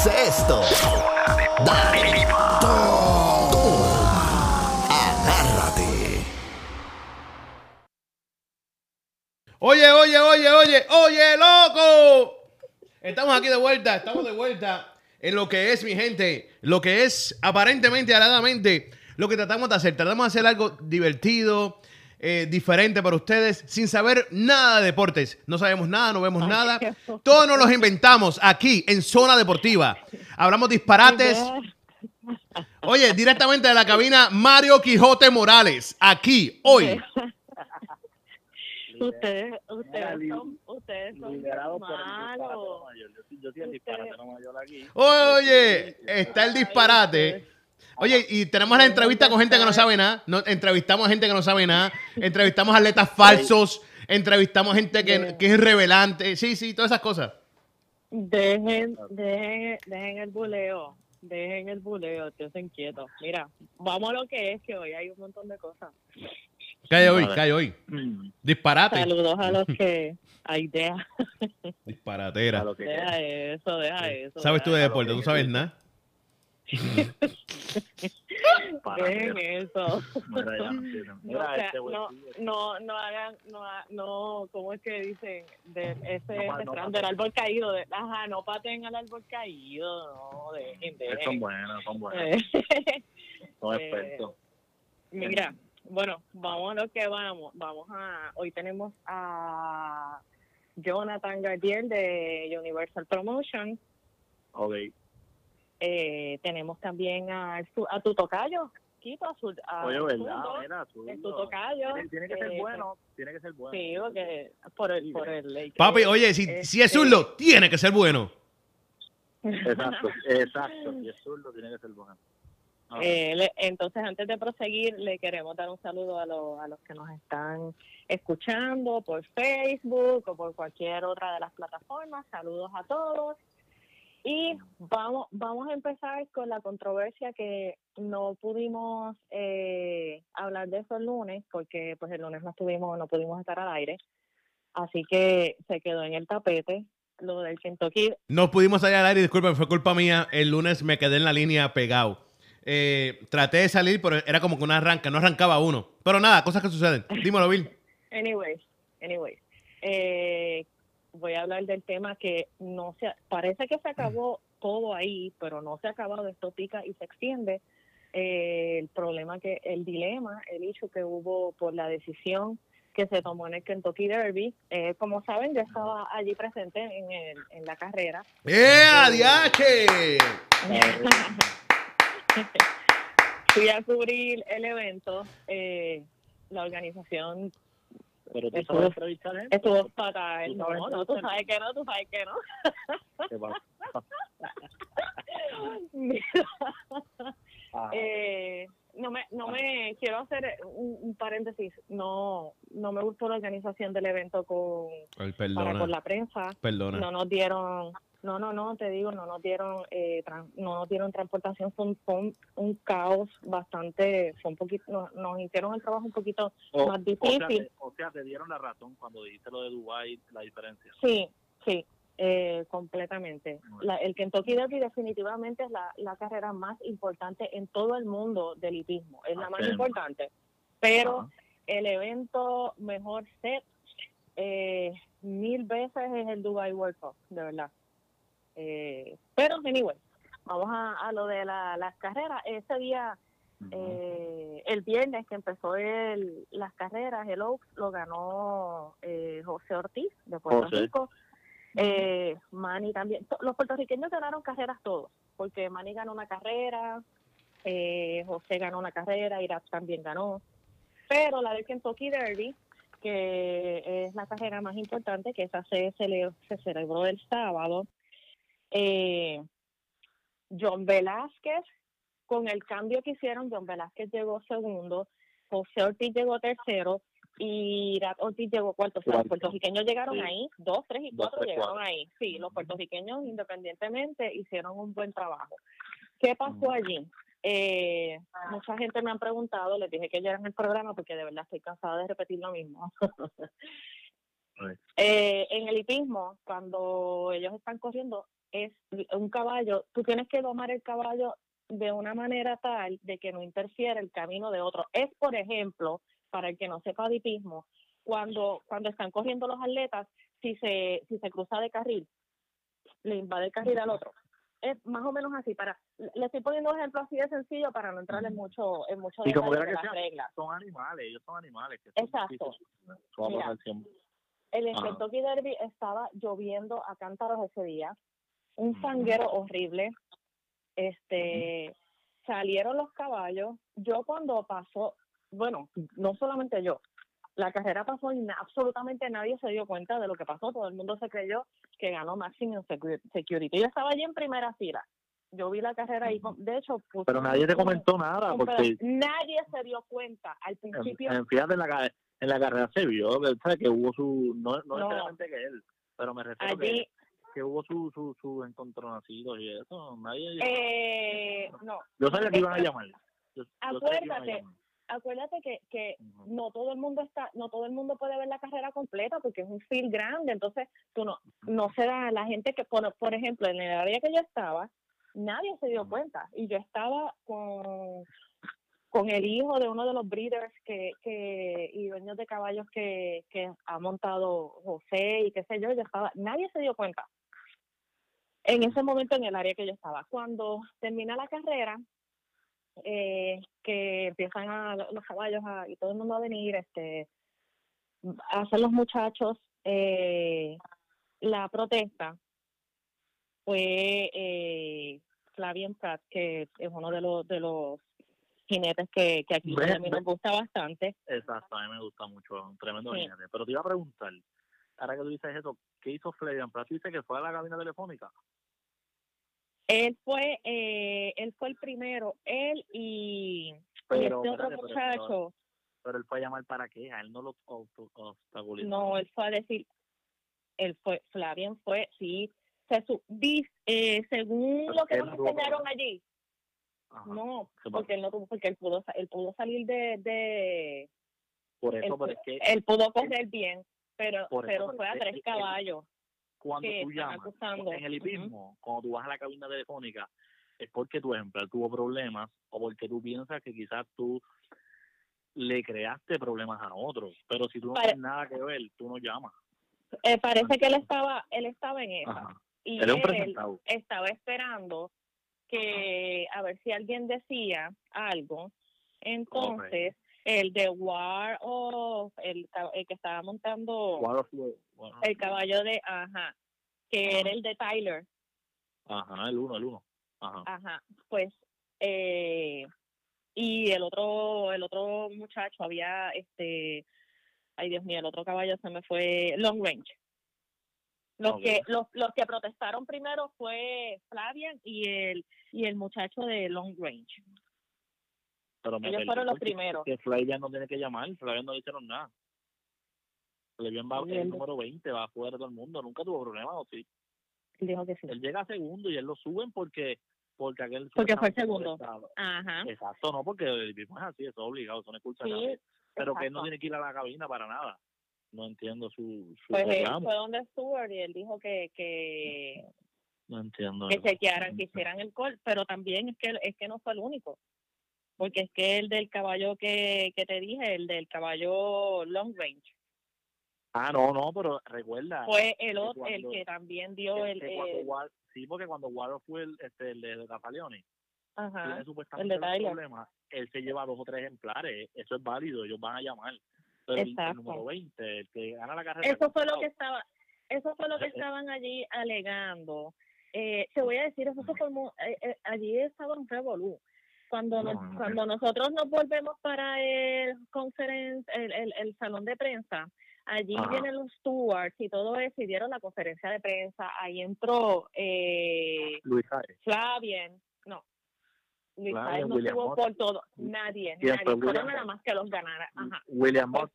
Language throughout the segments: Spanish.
produce esto. Dale. Agárrate. Oye, oye, oye, oye, oye, loco. Estamos aquí de vuelta, estamos de vuelta en lo que es, mi gente, lo que es aparentemente, aladamente, lo que tratamos de hacer. Tratamos de hacer algo divertido, eh, diferente para ustedes, sin saber nada de deportes. No sabemos nada, no vemos nada. Todos nos los inventamos aquí, en Zona Deportiva. Hablamos disparates. Oye, directamente de la cabina, Mario Quijote Morales, aquí, hoy. Ustedes, ustedes son, ustedes son malos. Yo, soy- yo aquí. Oye, está el disparate. Oye, y tenemos la entrevista con gente que no sabe nada. No, entrevistamos a gente que no sabe nada. Entrevistamos a atletas falsos. Entrevistamos a gente que, que es revelante. Sí, sí, todas esas cosas. Dejen, dejen, dejen el buleo, dejen el buleo, estén quietos. Mira, vamos a lo que es, que hoy hay un montón de cosas. Calle hoy, calle hoy. Mm, Disparate. Saludos a los que... A Disparatera. lo que deja eso, deja eso. ¿Sabes tú de deporte? ¿Tú sabes nada? Dejen eso. No. No, hagan, no, no, ¿cómo es que dicen? De ese No no del árbol caído, de, ajá, no pateen al árbol caído, no, dejen, Son dejen. buenos, son buenos. Eh, Son eh, expertos. Mira, bueno, vamos a lo que vamos. Vamos a, hoy tenemos a Jonathan Gardiel de Universal Promotion. Ok. Eh, tenemos también a, su- a tu tocayo, Quito, a su, a Oye, ¿verdad? Mira, tu tocayo. Tiene, que ser Eh, bueno. Tiene que ser bueno. Sí, porque por el, por el ley. Papi, oye, si, si es zurdo, tiene que ser bueno. Exacto, exacto. Si es zurdo, tiene que ser bueno. Ah, Eh, le- entonces, antes de proseguir, le queremos dar un saludo a, los a los que nos están escuchando por Facebook o por cualquier otra de las plataformas. Saludos a todos. Y vamos, vamos a empezar con la controversia que no pudimos eh, hablar de eso el lunes, porque pues el lunes no estuvimos, no pudimos estar al aire. Así que se quedó en el tapete lo del Kentucky No pudimos salir al aire, disculpen, fue culpa mía. El lunes me quedé en la línea pegado. Eh, traté de salir, pero era como que una arranca, no arrancaba uno. Pero nada, cosas que suceden. Dímelo, Bill. Anyways, anyways, eh, voy a hablar del tema que no se, parece que se acabó todo ahí, pero no se ha acabado, esto pica y se extiende. Eh, el problema que, el dilema, el hecho que hubo por la decisión que se tomó en el Kentucky Derby. Eh, como saben, yo estaba allí presente en, el, en la carrera. ¡Eh, adiache! Fui a cubrir el evento. Eh, la organización Pero tú Eso sabes es- entrevistar gente. estuvo fatal. ¿Tú No, sabes no, tú sabes que no, tú sabes que no. ¿Qué pasa? Mira, Ah, eh, no me, no me quiero hacer un, un paréntesis. No, no me gustó la organización del evento con Ay, para con la prensa. perdona. No nos dieron, no, no, no, te digo, no nos dieron, eh, tran- no nos dieron transportación. Fue un, fue un, un caos bastante, fue un poquito, nos, nos hicieron el trabajo un poquito o, más o sea, difícil. te, o sea, te dieron la razón cuando dijiste lo de Dubai, la diferencia. Sí, sí, eh, completamente. La- el Kentucky Derby definitivamente es la, la carrera más importante en todo el mundo del hipismo, es la más Ok. importante. Pero el evento mejor set eh, mil veces es el Dubai World Cup, de verdad. Eh, pero, anyway, vamos a, a lo de la- las carreras. Ese día eh, el viernes que empezó el, las carreras, el Oaks lo ganó eh, José Ortiz de Puerto José. Rico. Eh, Manny también. Los puertorriqueños ganaron carreras todos, porque Manny ganó una carrera, eh, José ganó una carrera, Irak también ganó. Pero la del Kentucky Derby, que es la carrera más importante, que esa se, cele- se celebró el sábado, eh, John Velázquez, con el cambio que hicieron, John Velázquez llegó segundo, José Ortiz llegó tercero y Irak Ortiz llegó cuarto. O sea, los puertorriqueños llegaron Sí. ahí, dos, tres y Dos, cuatro tres, llegaron cuatro. ahí. Sí, los puertorriqueños independientemente hicieron un buen trabajo. ¿Qué pasó allí? Eh, mucha gente me han preguntado, les dije que ya en el programa porque de verdad estoy cansada de repetir lo mismo. Eh, en el hipismo, cuando ellos están corriendo, es un caballo, tú tienes que domar el caballo de una manera tal de que no interfiera el camino de otro. Es, por ejemplo, para el que no sepa de hipismo, cuando, cuando están corriendo los atletas, si se, si se cruza de carril, le invade el carril al otro. Es más o menos así. Para, le estoy poniendo un ejemplo así de sencillo para no entrar en mucho, en mucho Y como de que las sea, reglas. son animales, ellos son animales. Que Exacto. Mira. El. Kentucky Derby estaba lloviendo a cántaros ese día, un Ujú. sanguero horrible. Este, salieron los caballos. Yo cuando pasó, bueno, no solamente yo, la carrera pasó y absolutamente nadie se dio cuenta de lo que pasó. Todo el mundo se creyó que ganó Maximum Secu- Security. Yo estaba allí en primera fila. Yo vi la carrera ahí. con- De hecho, puse Pero nadie te comentó nada, porque nadie se dio cuenta al principio. en- fíjate, en la, ca- en la carrera se vio ¿sabes? que hubo su, no, no, No. necesariamente que él, pero me refiero allí, que, que hubo su, su, su encontronacidos y eso, nadie... eh, no, yo sabía que iban a llamar. Yo- a Acuérdate. llamar. acuérdate que, que no todo el mundo está, no todo el mundo puede ver la carrera completa porque es un field grande, entonces tú no, no se da la gente que por, por ejemplo en el área que yo estaba, nadie se dio cuenta y yo estaba con con el hijo de uno de los breeders que, que y dueños de caballos que, que ha montado José y qué sé yo, yo estaba, nadie se dio cuenta en ese momento en el área que yo estaba. Cuando termina la carrera, eh, que empiezan a, los caballos a- y todo el mundo a venir, este, hacen los muchachos eh, la protesta, fue eh, Flavian Pratt, que es uno de los de los jinetes que, que aquí a mí nos gusta bastante. Exacto, a mí me gusta mucho, un tremendo Sí. jinete. Pero te iba a preguntar, ahora que tú dices eso, ¿qué hizo Flavian Pratt? ¿Tú dices que fue a la cabina telefónica? Él fue eh, él fue el primero, él y, este otro espérate, muchacho. Pero él fue a llamar para qué, a él no lo obstaculizó. No, él fue a decir, él fue, Flavian fue, sí, se su, eh, según Pero lo que nos enseñaron allí, Ajá. no, ¿Qué porque él no tuvo, porque él pudo, él pudo salir de, de Por eso, él, pero es que él pudo correr bien, pero, eso, pero fue a es- tres caballos. Cuando que tú llamas, acusando. en el hipismo, cuando tú vas a la cabina telefónica, es porque tu ejemplar tuvo problemas o porque tú piensas que quizás tú le creaste problemas a otros. Pero si tú no Pare- tienes nada que ver, tú no llamas. Eh, parece que él estaba, él estaba en esa. Ajá. Y Él estaba esperando que a ver si alguien decía algo. Entonces, el de War o el, el que estaba montando su- guarda- el caballo de, ajá, que era el de Tyler, Ajá, el uno, el uno. Ajá. ajá, pues, eh, y el otro, el otro muchacho había, este, ay Dios mío, el otro caballo se me fue Long Range. Los que los, los que protestaron primero fue Flavian y el y el muchacho de Long Range. Pero me ellos fueron los primeros. Que Flavian no tiene que llamar, Flavian no le hicieron nada. Flavian va el número 20, va afuera de todo el mundo, nunca tuvo problemas, ¿o sí? Él dijo que sí. Él llega segundo y él lo suben porque porque aquel Porque fue supuestamente segundo. Ajá. Exacto, no, porque el hipismo es así, eso es obligado, eso no es culpa de Sí. Pero que él no tiene que ir a la cabina para nada. No entiendo su, su Pues él reclamo. fue donde Stewart y él dijo que que, No entiendo. que eso. chequearan, que hicieran el call, pero también es que es que no fue el único. Porque es que el del caballo que, que te dije, el del caballo long range, Ah, no, no, pero recuerda. fue el otro, el que también dio el, el- War- sí, porque cuando Waro fue el, este, el de tiene el de problemas, él se lleva dos o tres ejemplares, eso es válido, ellos van a llamar. Pero el- el, Exacto. número 20, el que gana la carrera. Eso fue lo que estaba, eso fue lo que Eh, eh. estaban allí alegando. Eh, te voy a decir, eso se formó, eh, eh, allí estaba un revolú. Cuando, nos- No, no, cuando nosotros nos volvemos para el conference, el, el, el salón de prensa, allí Ajá. vienen los stewards y todo eso, y dieron la conferencia de prensa, ahí entró eh, Luis Jares. Flavien, no, Luis Flavien, no William estuvo Mott. por todo, nadie, ¿Quién nadie, fue? fueron William nada más que los ganara, ajá. William Mott.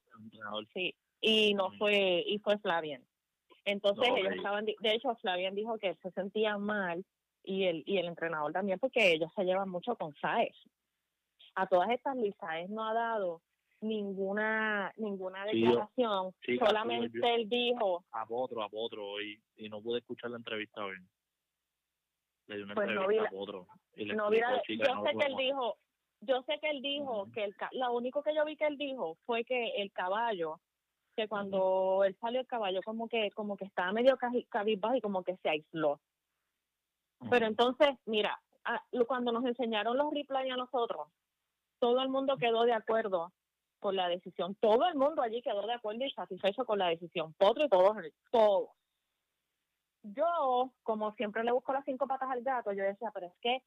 Sí, y no Ujú. fue y fue Flavian. Entonces No, ellos ok. estaban, de hecho Flavian dijo que se sentía mal y el y el entrenador también porque ellos se llevan mucho con Saez. A todas estas Luis Saez no ha dado ninguna ninguna declaración, sí, solamente él dijo, a otro, a otro, y, y no pude escuchar la entrevista hoy. le dio una Pues no entrevista vi a otro. Y le No, mira, explicó, chica, yo no sé que él dijo, yo sé que él dijo que el lo único que yo vi que él dijo fue que el caballo, que cuando él salió el caballo como que como que estaba medio cabizbajo y como que se aisló. Pero entonces, mira, cuando nos enseñaron los replays a nosotros, todo el mundo quedó de acuerdo con la decisión. Todo el mundo allí quedó de acuerdo y satisfecho con la decisión. Potro y todos, todos. Yo, como siempre le busco las cinco patas al gato, yo decía, pero es que,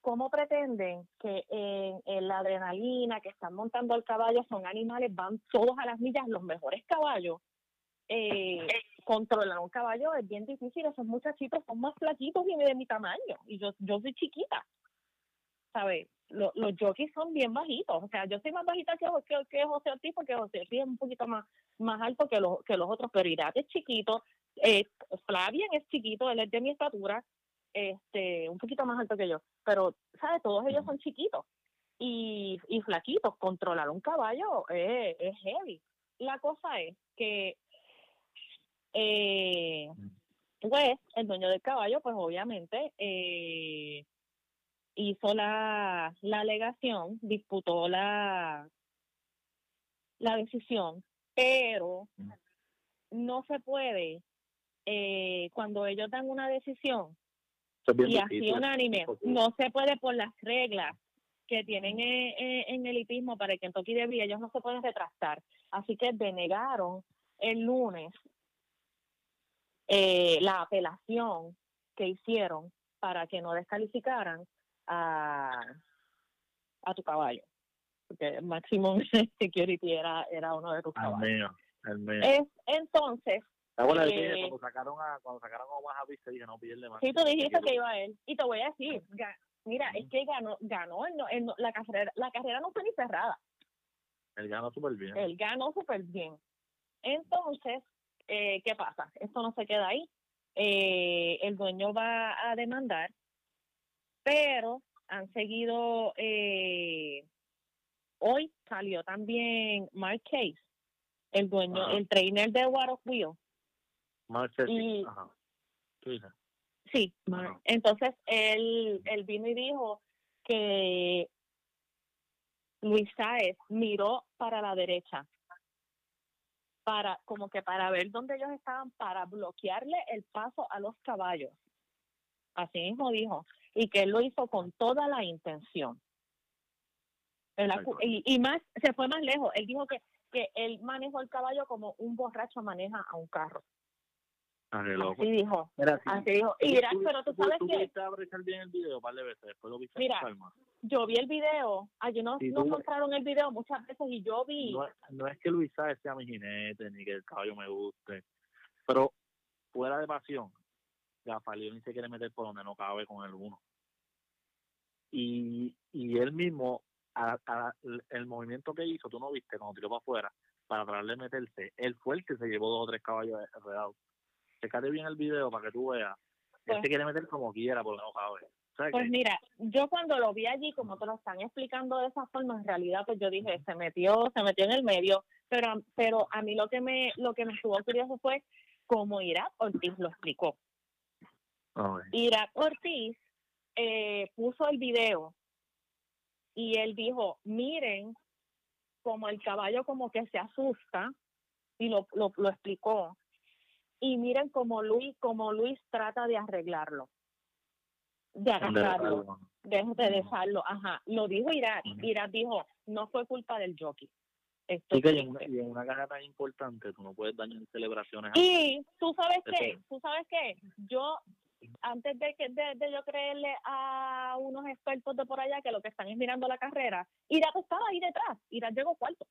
¿cómo pretenden que en, en la adrenalina que están montando al caballo son animales, van todos a las millas, los mejores caballos? Eh, controlar un caballo es bien difícil, esos muchachitos son más flaquitos y de mi tamaño, y yo, yo soy chiquita, ¿sabes? Lo- los jockeys son bien bajitos, o sea, yo soy más bajita que, José Ortiz, porque José Ortiz es un poquito más, más alto que los, que los otros, pero Irat es chiquito, eh, Flavian es chiquito, él es de mi estatura, este, un poquito más alto que yo, pero, ¿sabes? Todos ellos son chiquitos y, y flaquitos, controlar un caballo es heavy. La cosa es que eh, pues el dueño del caballo, pues obviamente eh, hizo la, la alegación, disputó la, la decisión, pero no se puede, eh, cuando ellos dan una decisión y así unánime, no se puede por las reglas que tienen eh, eh, en el hipismo para el Kentucky Derby, ellos no se pueden retractar. Así que denegaron el lunes eh, la apelación que hicieron para que no descalificaran a, a tu caballo. Porque Maximum Security era, era uno de tus El caballos. mío, el mío. Es, entonces, ¿Te acuerdas de eh, cuando sacaron a cuando sacaron a Omaha Beach te dije no pierde más? Sí, tú dijiste que iba él. Y te voy a decir, mira, es que ganó, ganó él no- la carrera, la carrera no fue ni cerrada. Él ganó súper bien. Él ganó súper bien. Entonces, eh, ¿qué pasa? Esto no se queda ahí. Eh, el dueño va a demandar, pero han seguido. Eh, hoy salió también Mark Case, el dueño, Ajá. el trainer de War of Wheel. Mark y- Ajá. Sí, Ajá. entonces él, él vino y dijo que Luis Sáez miró para la derecha, para como que para ver dónde ellos estaban, para bloquearle el paso a los caballos. Así mismo dijo, y que él lo hizo con toda la intención. Y, y más, se fue más lejos. Él dijo que, que él manejó el caballo como un borracho maneja a un carro. Ah. Así dijo. Sí. Así dijo. Y dirás, pero tú sabes tú que pudiste apreciar bien el video un par de veces, después lo viste Mira, calma. yo vi el video, allí nos, Sí, nos tú- mostraron el video muchas veces y yo vi, No, es- no es que Luis Sáez sea mi jinete, ni que el caballo me guste, pero fuera de pasión, Gafalioni se quiere meter por donde no cabe con el uno. Y, y él mismo, a- a- el movimiento que hizo, tú no viste, cuando tiró para afuera, para tratarle de meterse, él fue el que se llevó dos o tres caballos enredados. Checate bien el video para que tú veas. Él Pues- se quiere meter como quiera por no cabe. ¿Sabes pues qué? mira, yo cuando lo vi allí, como te lo están explicando de esa forma, en realidad pues yo dije, se metió, se metió en el medio, pero pero a mí lo que me lo que me estuvo curioso fue cómo Irak Ortiz lo explicó. Irak Ortiz eh, puso el video y él dijo, miren como el caballo como que se asusta y lo, lo, lo explicó. Y miren como Luis, como Luis trata de arreglarlo, de agarrarlo, de, de dejarlo. Ajá, lo dijo Irak. Irak dijo, no fue culpa del jockey. Esto Sí, que en, una, en carrera tan importante tú no puedes dañar celebraciones. Y tú sabes qué, tú sabes qué, yo antes de que de, de yo creerle a unos expertos de por allá que lo que están es mirando la carrera, Irak estaba ahí detrás, Irak llegó cuarto.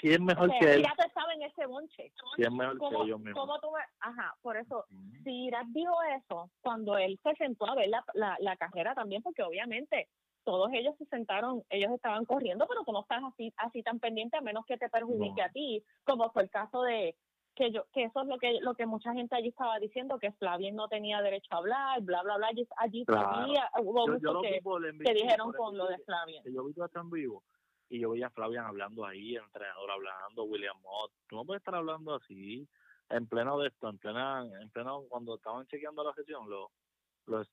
¿Quién O mejor sea, que él? Irak estaba en ese bonche. ¿Quién mejor ¿Cómo, que ellos mismos? cómo tú me- Ajá, por eso, Ujú. si Irak dijo eso, cuando él se sentó a ver la, la, la carrera también, porque obviamente todos ellos se sentaron, ellos estaban corriendo, pero tú no estás así, así tan pendiente a menos que te perjudique No. a ti, como fue el caso de que yo, que eso es lo que lo que mucha gente allí estaba diciendo, que Flavien no tenía derecho a hablar, bla bla bla, allí, allí Claro. todavía hubo Yo, yo vi que, que dijeron con lo de Flavien. que Yo vi todo en vivo y yo veía a Flavian hablando ahí, el entrenador hablando, William Mott. Tú no puedes estar hablando así en pleno de esto, en plena, en pleno cuando estaban chequeando la sesión, los, los.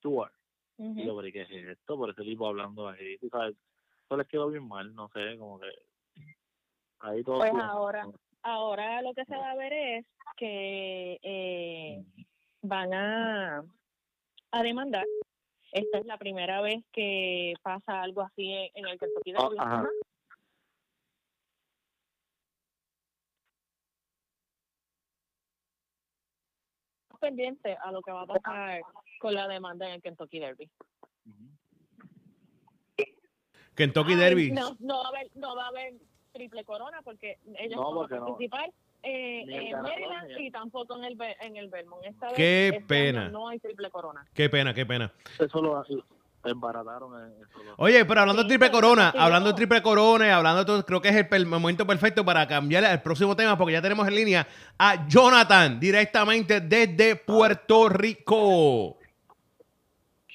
Y yo, pero ¿y ¿qué es esto? Por ese tipo hablando ahí, tú sabes, eso les quedó bien mal, no sé, como que ahí todo. Pues bien. ahora, ahora lo que se va a ver es que eh, van a, a demandar. Esta es la primera vez que pasa algo así en, el Kentucky Ah, Derby. Ajá. pendiente a lo que va a pasar con la demanda en el Kentucky Derby. Kentucky Ay, Derby. No, no va a haber, no va a haber triple corona porque ellos No, no, van porque a no. participar eh, en Maryland y tampoco en el en el Belmont. Esta Qué vez, este pena. año no hay triple corona. Qué pena, qué pena. Eso lo embarataron. Oye, pero hablando de triple corona, hablando de triple corona y hablando de todo, creo que es el, momento perfecto para cambiar al próximo tema porque ya tenemos en línea a Jonathan directamente desde Puerto Rico.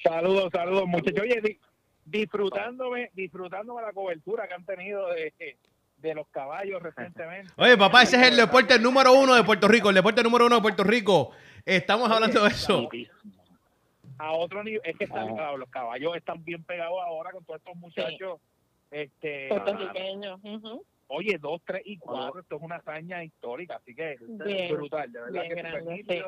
Saludos, saludos, muchachos. Oye, di- disfrutándome, disfrutándome la cobertura que han tenido de, de los caballos recientemente. Oye, papá, ese es el deporte número uno de Puerto Rico, el deporte número uno de Puerto Rico. Estamos hablando de eso. A otro nivel, es que están, ah, los caballos están bien pegados ahora con todos estos muchachos. Este, Puertorriqueños. oye, dos, tres y cuatro, esto es una hazaña histórica, así que Bien, brutal, de verdad que grande.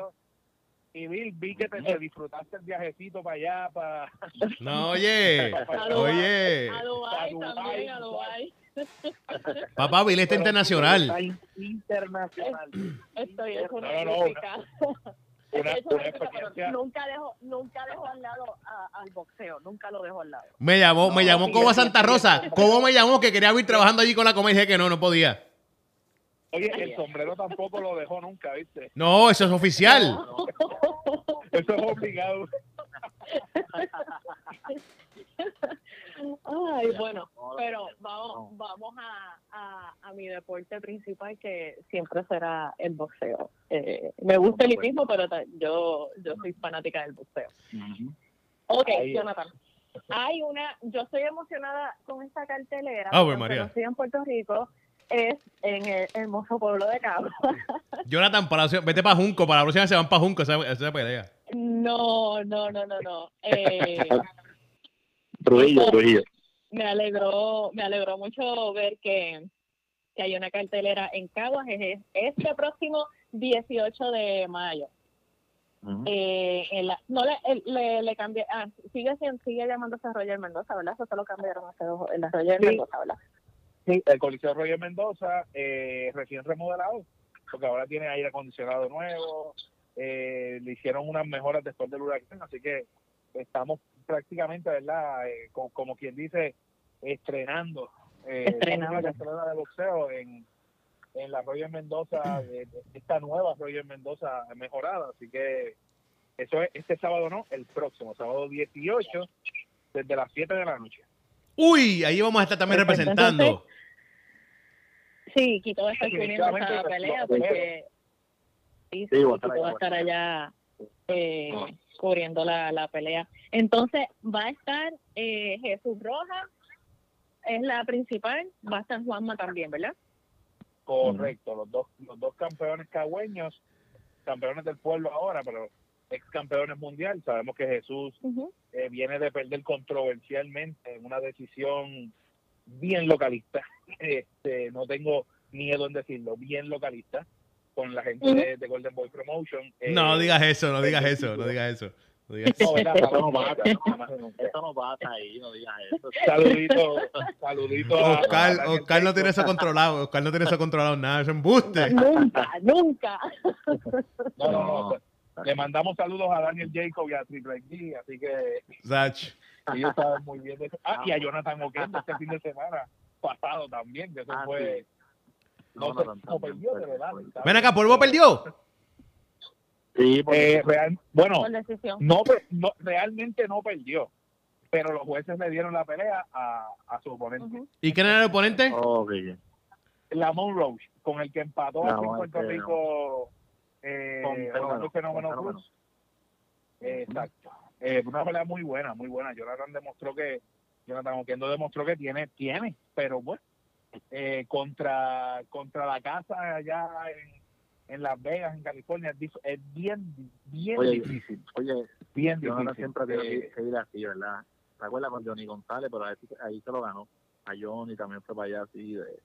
Y Bill, vi que te, te disfrutaste el viajecito para allá, para... No, oye, oye, A Dubái también, a Dubái. papá, Bill está internacional. Está internacional. Estoy es una No, no, no, crítica. Una, una experiencia... Nunca dejo, nunca dejo al lado a- al boxeo, nunca lo dejo al lado. Me llamó, me No, llamó sí, Cobo sí, Santa Rosa. Cobo me llamó que quería ir trabajando allí con la comedia y dije que no, no podía. Oye, el sombrero tampoco lo dejó nunca, ¿viste? No, eso es oficial. Eso es obligado. Ay, bueno, pero vamos, vamos a, a, a mi deporte principal que siempre será el boxeo. Eh, me gusta el hipismo, pero yo, yo soy fanática del boxeo. Ok. Jonathan. Hay una, yo estoy emocionada con esta cartelera. Ave porque María. aunque no estoy en Puerto Rico, es en el hermoso pueblo de Cabo. Jonathan, para la próxima- vete para Junco, para la próxima se van para Junco, esa, esa pelea. no, no, no, no, no. Eh, Trujillo, Trujillo. me alegró, me alegró mucho ver que, que hay una cartelera en Caguas es este próximo 18 de mayo. Eh, en la- no le, le, le cambié, ah, sigue sigue llamándose Roger Mendoza, ¿verdad? Eso se lo cambiaron hace dos, en la Roger Sí. Mendoza, ¿verdad? Sí, el Coliseo Roger Mendoza, eh, recién remodelado, porque ahora tiene aire acondicionado nuevo, eh, le hicieron unas mejoras después del huracán, así que estamos prácticamente, ¿verdad? Eh, co- como, quien dice, estrenando, eh, Estrenando. la cartelera de boxeo en, en la Roger Mendoza, eh, esta nueva Roger Mendoza mejorada, así que eso es este sábado, ¿no? El próximo, sábado 18, desde las 7 de la noche. Uy, ahí vamos a estar también Perfecto, representando. Sí, Quito va a estar esa lo- pelea porque sí, Quito va a estar allá eh, cubriendo la, la pelea. Entonces va a estar eh, Jesús Rojas, es la principal, va a estar Juanma también, ¿verdad? Correcto, los dos los dos campeones cagüeños, campeones del pueblo ahora, pero ex campeones mundial. Sabemos que Jesús eh, viene de perder controversialmente en una decisión bien localista. Este, no tengo miedo en decirlo, bien localista con la gente de, de Golden Boy Promotion. Eh, No digas eso, no digas eso, no digas eso. no digas eso. no, ¿verdad? Eso no pasa. Eso no pasa ahí, no digas eso. Saludito, saludito a- a Oscar, Oscar no tiene eso controlado, Oscar no tiene eso controlado nada, es embuste. Nunca, nunca. No, no, no. Le mandamos saludos a Daniel Jacob y a Triple G, así que Zach. ellos saben muy bien de eso. Ah, y a Jonathan Oquendo este fin de semana pasado también, que eso Ah, fue... No, no, perdió, de verdad. Ven acá, ¿Polvo perdió? Sí, porque Eh, real- bueno, no, no, realmente no perdió, pero los jueces le dieron la pelea a, a su oponente. Ujú. ¿Y quién era el oponente? Ok. Lamont Roche, con el que empató aquí en Puerto eh, Rico eh, Con Fenómeno, Fenómeno con Cruz. Eh, exacto. Eh, una pelea muy buena, muy buena. Jonathan demostró que, Jonathan Oquendo demostró que tiene, tiene, pero bueno, eh, contra, contra la casa allá en, en Las Vegas, en California, es, bien, bien Oye, difícil. Oye, Bien Jonathan difícil. siempre Eh, que- ir así, ¿verdad? ¿Te acuerdas con Johnny González? Pero ahí, ahí se lo ganó. A Johnny también fue para allá así de...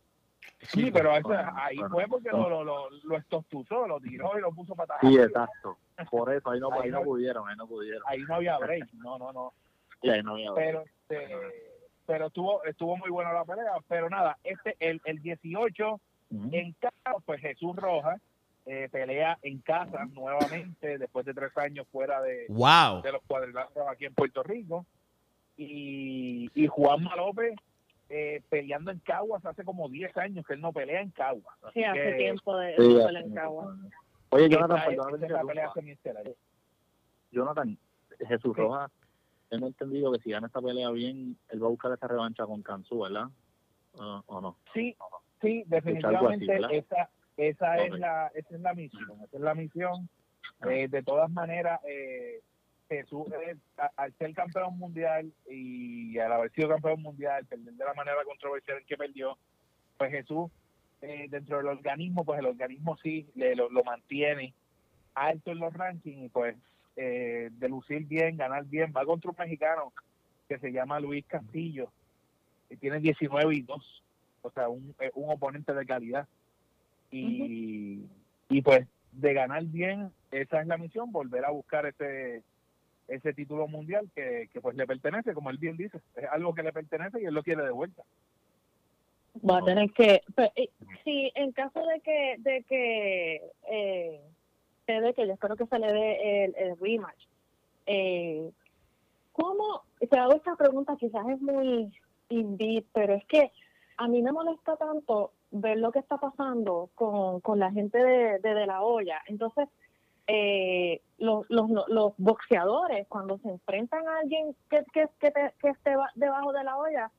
sí, pero eso, ahí bueno, fue porque lo, lo, lo, estostuzó, lo tiró y lo puso para Sí, atrás. exacto. Por eso, ahí no, Ahí pudieron, ahí no pudieron. Ahí no había break. No, no, no. Ahí no había pero este, pero estuvo estuvo muy buena la pelea pero nada este el, el 18 Ujú. en casa pues Jesús Rojas eh, pelea en casa nuevamente después de tres años fuera de, Wow. de los cuadriláteros aquí en Puerto Rico y, y Juanma López eh, peleando en Caguas hace como 10 años que él no pelea en Caguas Así Sí, hace que tiempo de, Sí, de hace en Cagua. Oye, Jonathan, perdóname pelea. Jonathan, Jesús Sí. Rojas, tengo entendido que si gana esta pelea bien, él va a buscar esa revancha con Kansu, ¿verdad? ¿O- ¿O no? Sí, sí, definitivamente así, esa, esa es Ok. la, esa es la misión, esa es la misión. Eh, de todas maneras, eh, Jesús, es- a- al ser campeón mundial y al haber sido campeón mundial, perder de la manera controversial en que perdió, pues Jesús, eh, dentro del organismo, pues el organismo sí le, lo, lo mantiene alto en los rankings y pues eh, de lucir bien, ganar bien, va contra un mexicano que se llama Luis Castillo, y tiene 19 y 2, o sea, un, eh, un oponente de calidad. Y, y pues de ganar bien, esa es la misión, volver a buscar ese ese título mundial que, que pues le pertenece, como él bien dice, es algo que le pertenece y él lo quiere de vuelta. Va a tener que. pe- eh, sí, en caso de que de que eh, se dé, que yo espero que se le dé el, el rematch. Eh, ¿Cómo? Te hago esta pregunta, quizás es muy indie, pero es que a mí me molesta tanto ver lo que está pasando con, con la gente de, de, de la olla. Entonces, eh, los, los, los boxeadores, cuando se enfrentan a alguien que, que, que, te- que esté ba- debajo de la olla,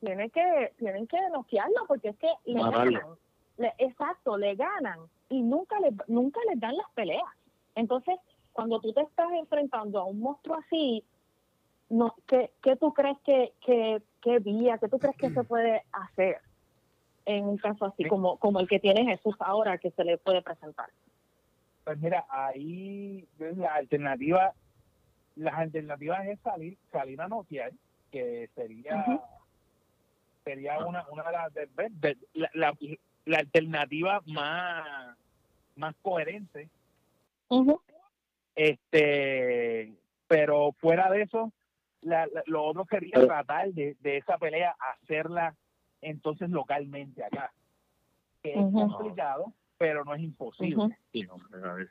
tienen que tienen que noquearlo porque es que le ganan. Le- exacto, le ganan y nunca le, nunca les dan las peleas. Entonces, cuando tú te estás enfrentando a un monstruo así, no, ¿qué, qué tú crees que, que, que vía, qué tú crees que se puede hacer en un caso así Sí. como, como el que tiene Jesús ahora que se le puede presentar? Pues mira, ahí la alternativa, las alternativas es salir, salir a noquear, que sería sería una, una de las de- de- la, la, la alternativa más, más coherente. Este pero fuera de eso la- la- lo otro Pero- tratar de, de esa pelea hacerla entonces localmente acá. Que es complicado pero no es imposible. Sí, no.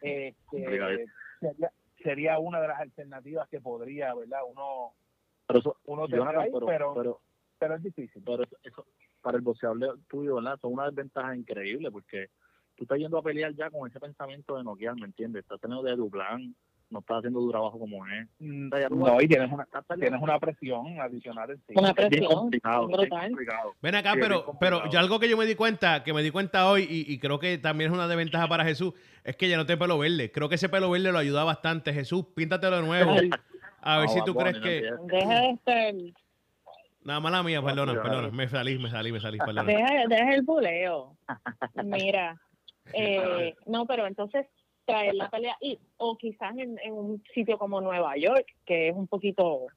Este, sería, sería una de las alternativas que podría verdad uno Pero eso, uno tener Jonathan, ahí, pero, pero, pero, pero es difícil. pero eso, eso, para el boxeador tuyo, ¿verdad? Son una desventaja increíble porque tú estás yendo a pelear ya con ese pensamiento de noquear, ¿me entiendes? Estás teniendo de Dublán, no estás haciendo tu trabajo como es. Mm, sea, no y tienes una tienes una presión adicional encima. Una es bien presión complicado, bien brutal. complicado. Ven acá, Sí, pero, complicado. pero ya algo que yo me di cuenta, que me di cuenta hoy, y, y creo que también es una desventaja para Jesús, es que ya no tiene pelo verde. Creo que ese pelo verde lo ayuda bastante. Jesús, píntatelo de nuevo. A ver No, si tú crees no que. de ser, Nada, mala mía, perdona, no, perdona. Me salí, me salí, me salí, perdona. deja, deja el buleo. Mira, eh, no, pero entonces traer la pelea y o quizás en, en un sitio como Nueva York, que es un poquito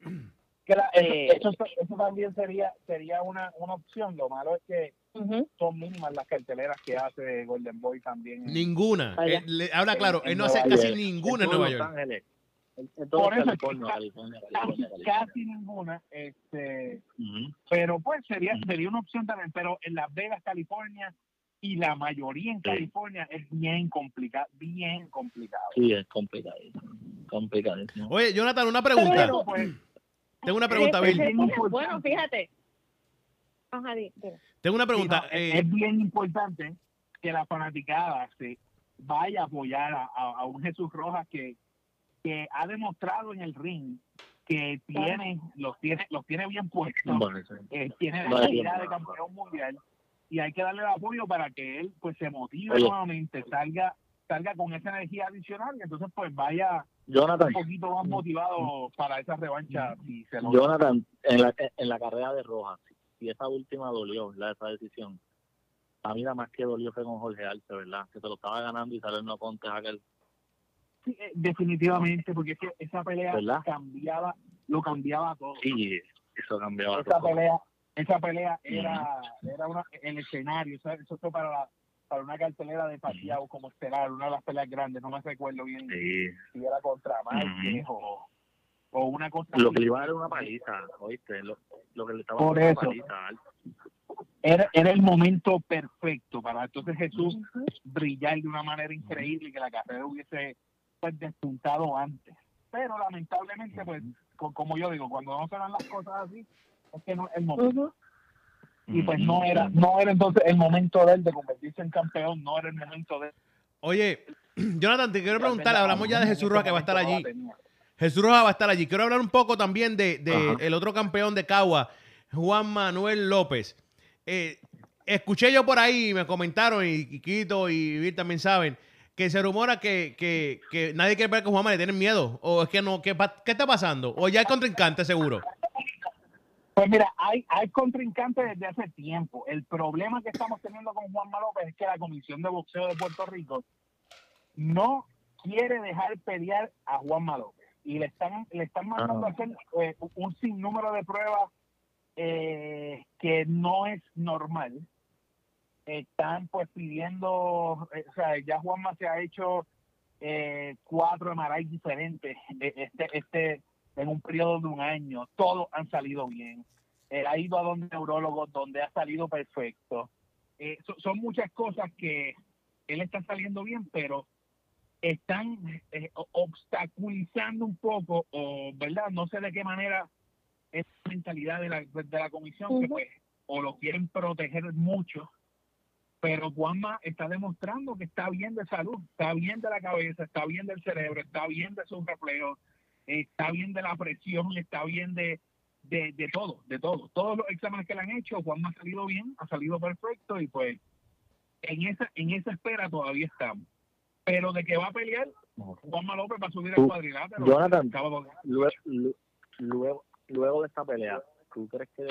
Que la- eso, Eh, eso, eso también sería sería una, una opción lo malo es que son mínimas las carteleras que hace Golden Boy también Ninguna. Él le- habla claro, En él no hace casi ninguna en Nueva York. Todo Por eso, California, ca- California, casi, California, casi ninguna este pero pues sería sería una opción también pero en Las Vegas California y la mayoría en Sí. California es bien complicado bien complicado Sí, es complicadísimo. Complicadísimo. Oye, Jonathan, una pregunta. pero pues Tengo una pregunta, Bill. Bueno, fíjate. Ajá. Tengo una sí, pregunta. no, eh, es bien importante que la fanaticada se vaya a apoyar a, a- a un Jesús Rojas que que ha demostrado en el ring que tiene los tiene los tiene bien puestos Bueno, sí. eh, tiene la calidad de campeón mundial y hay que darle el apoyo para que él pues se motive Oye. nuevamente, salga salga con esa energía adicional y entonces pues vaya Jonathan, un poquito más motivado para esa revancha si se logra. Jonathan, en la, en la carrera de Rojas, si esa última dolió, ¿verdad? Esa decisión. a mí la más que dolió fue con Jorge Arce, ¿verdad? Que se lo estaba ganando y salió no contes aquel. Sí, eh, definitivamente, porque es que esa pelea ¿Verdad? cambiaba, lo cambiaba todo. Sí, eso cambiaba esa todo. pelea, esa pelea era, era una, el escenario, o sea, eso fue para la- para una cartelera de Pacquiao como estelar, una de las peleas grandes, no me recuerdo bien Sí. si era contra Márquez o, o una cosa Lo que le iba a dar era una paliza, ¿oíste? Lo, lo que le estaba Por eso. una paliza. Era, era el momento perfecto para entonces Jesús brillar de una manera increíble y que la carrera hubiese pues despuntado antes. Pero lamentablemente, pues, co- como yo digo, cuando no se dan las cosas así, es que no es el momento. Y pues no era, no era entonces el momento de él de convertirse en campeón, no era el momento de él. Oye, Jonathan, te quiero preguntar, hablamos ya de Jesús Rojas que va a estar allí. Jesús Rojas va a estar allí. Quiero hablar un poco también de, de el otro campeón de Cagua, Juan Manuel López. Eh, escuché yo por ahí, me comentaron, y, y Quito y Vir también saben, que se rumora que, que, que nadie quiere ver con Juan Manuel, tienen miedo. O es que no, ¿qué, pa- qué está pasando? O ya el contrincante seguro. Pues mira, hay, hay contrincantes desde hace tiempo. El problema que estamos teniendo con Juanma López es que la Comisión de Boxeo de Puerto Rico no quiere dejar pelear a Juanma López. Y le están, le están mandando a Ah. hacer eh, un sinnúmero de pruebas eh, que no es normal. Están pues pidiendo, eh, o sea, ya Juanma se ha hecho eh, cuatro MRI diferentes este, este, en un periodo de un año. Todos han salido bien. Él ha ido a donde neurólogos, donde ha salido perfecto. Eh, so- son muchas cosas que él está saliendo bien, pero están eh, obstaculizando un poco, o verdad, no sé de qué manera es la mentalidad de la, de la comisión, que pues, o lo quieren proteger mucho, pero Juanma está demostrando que está bien de salud, está bien de la cabeza, está bien del cerebro, está bien de sus reflejos, está bien de la presión, está bien de, de, de todo, de todo. Todos los exámenes que le han hecho, Juanma ha salido bien, ha salido perfecto y pues en esa, en esa espera todavía estamos. Pero de que va a pelear, Juanma López va a subir al cuadrilátero. Jonathan, Luego, luego, luego de esta pelea, ¿tú crees que,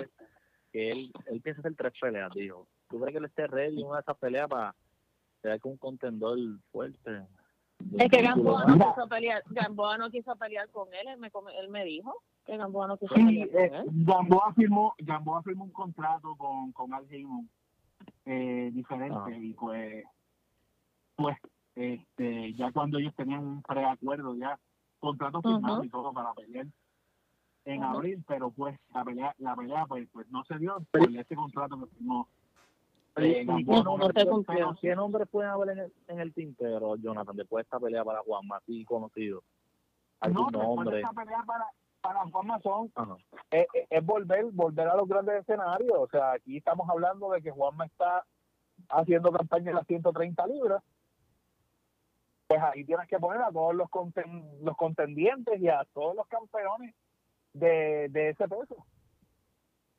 que él, él piensa hacer tres peleas, dijo? ¿Tú crees que él esté ready en una de esas peleas para ser un contendor fuerte? Es que Gamboa no quiso pelear, Gamboa no quiso pelear con él, él me, come- él me dijo que Gamboa no quiso Sí, pelear con eh, él. Gamboa firmó, Gamboa firmó un contrato con, con Al Heyman eh, diferente Ah. y pues, pues, este, ya cuando ellos tenían un preacuerdo ya, contrato firmado Ujú. y todo para pelear en abril, pero pues la pelea, la pelea pues, pues no se dio por ese contrato que firmó. Oye, Eh, ¿y Gamboa qué no nombres- se cumplió. pero ¿Qué nombres pueden haber en el, en el tintero, Jonathan, después de esta pelea para Juanma, así conocido? No, ¿Algún después de nombre? esta pelea para, para Juan son es, es- es volver volver a los grandes escenarios. O sea, aquí estamos hablando de que Juanma está haciendo campaña en las 130 libras. Pues ahí tienes que poner a todos los, conten- los contendientes y a todos los campeones de, de ese peso.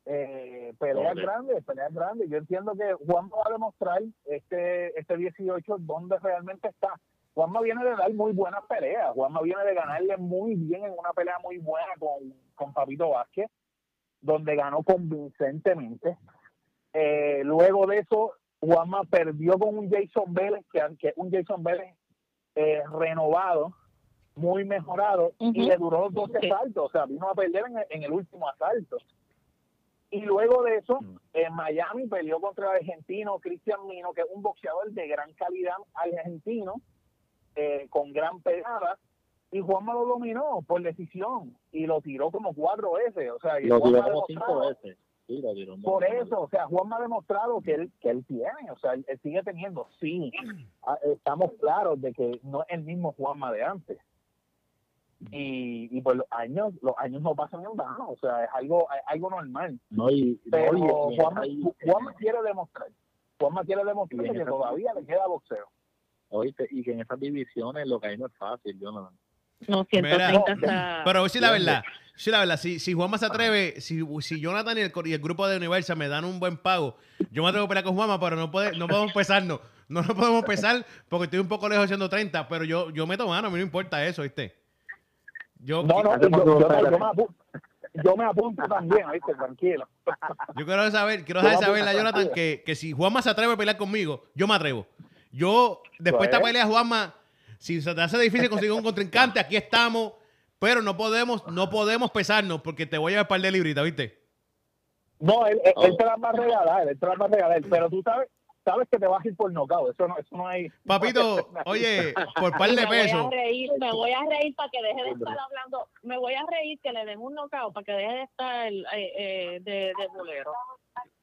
Eh, peleas grandes, peleas grandes. Yo entiendo que Juanma va a demostrar este, este 18 dónde realmente está. Juanma viene de dar muy buenas peleas. Juanma viene de ganarle muy bien en una pelea muy buena con, con Papito Vázquez, donde ganó convincentemente. Eh, luego de eso, Juanma perdió con un Jason Vélez, que, que un Jason Vélez eh, renovado, muy mejorado, y le duró los 12 Sí. asaltos. O sea, vino a perder en el, en el último asalto. Y luego de eso, Mm. en Miami peleó contra el argentino Cristian Mino, que es un boxeador de gran calidad argentino, eh, con gran pegada, y Juanma lo dominó por decisión y lo tiró como cuatro veces. O sea, y Lo tiró como cinco veces. Sí, lo tiró un Por eso, o sea, Juanma ha demostrado que él, que él tiene, o sea, él, él sigue teniendo, sí, ah, estamos claros de que no es el mismo Juanma de antes. Y, y pues los años, los años no pasan en vano, o sea, es algo, es algo normal. No, y, no, Pero y Juanma, ahí- Juanma quiere demostrar, Juanma quiere demostrar que esa- todavía le queda boxeo. oíste, y que en esas divisiones lo que hay no es fácil, Jonathan. No, Mira, 130 está... Pero si la verdad, si la verdad, si, si Juanma se atreve, si, si Jonathan y el, y el grupo de Universal me dan un buen pago, yo me atrevo a pelear con Juanma, pero no, puede, no podemos pesarnos. No nos podemos pesar porque estoy un poco lejos de 130, pero yo, yo meto mano, a mí no importa eso, ¿viste? Yo, No, no, Hace yo, me apu- yo me apunto también, ¿viste? Tranquilo. Yo quiero saber, quiero dejar saber a apuntar Jonathan que, que si Juanma se atreve a pelear conmigo, yo me atrevo. Yo, después de esta Pues. pelea, Juanma, si se te hace difícil conseguir un contrincante, aquí estamos. Pero no podemos, no podemos pesarnos porque te voy a llevar par de libritas, ¿viste? No, él, él, él te las va a regalar, él te las va a regalar, pero tú sabes, sabes que te vas a ir por nocaut, eso no, eso no hay... Papito, oye, por par de me voy a pesos. reír, me voy a reír para que deje de estar hablando, me voy a reír que le den un knockout para que deje de estar eh, eh, de, de bulero.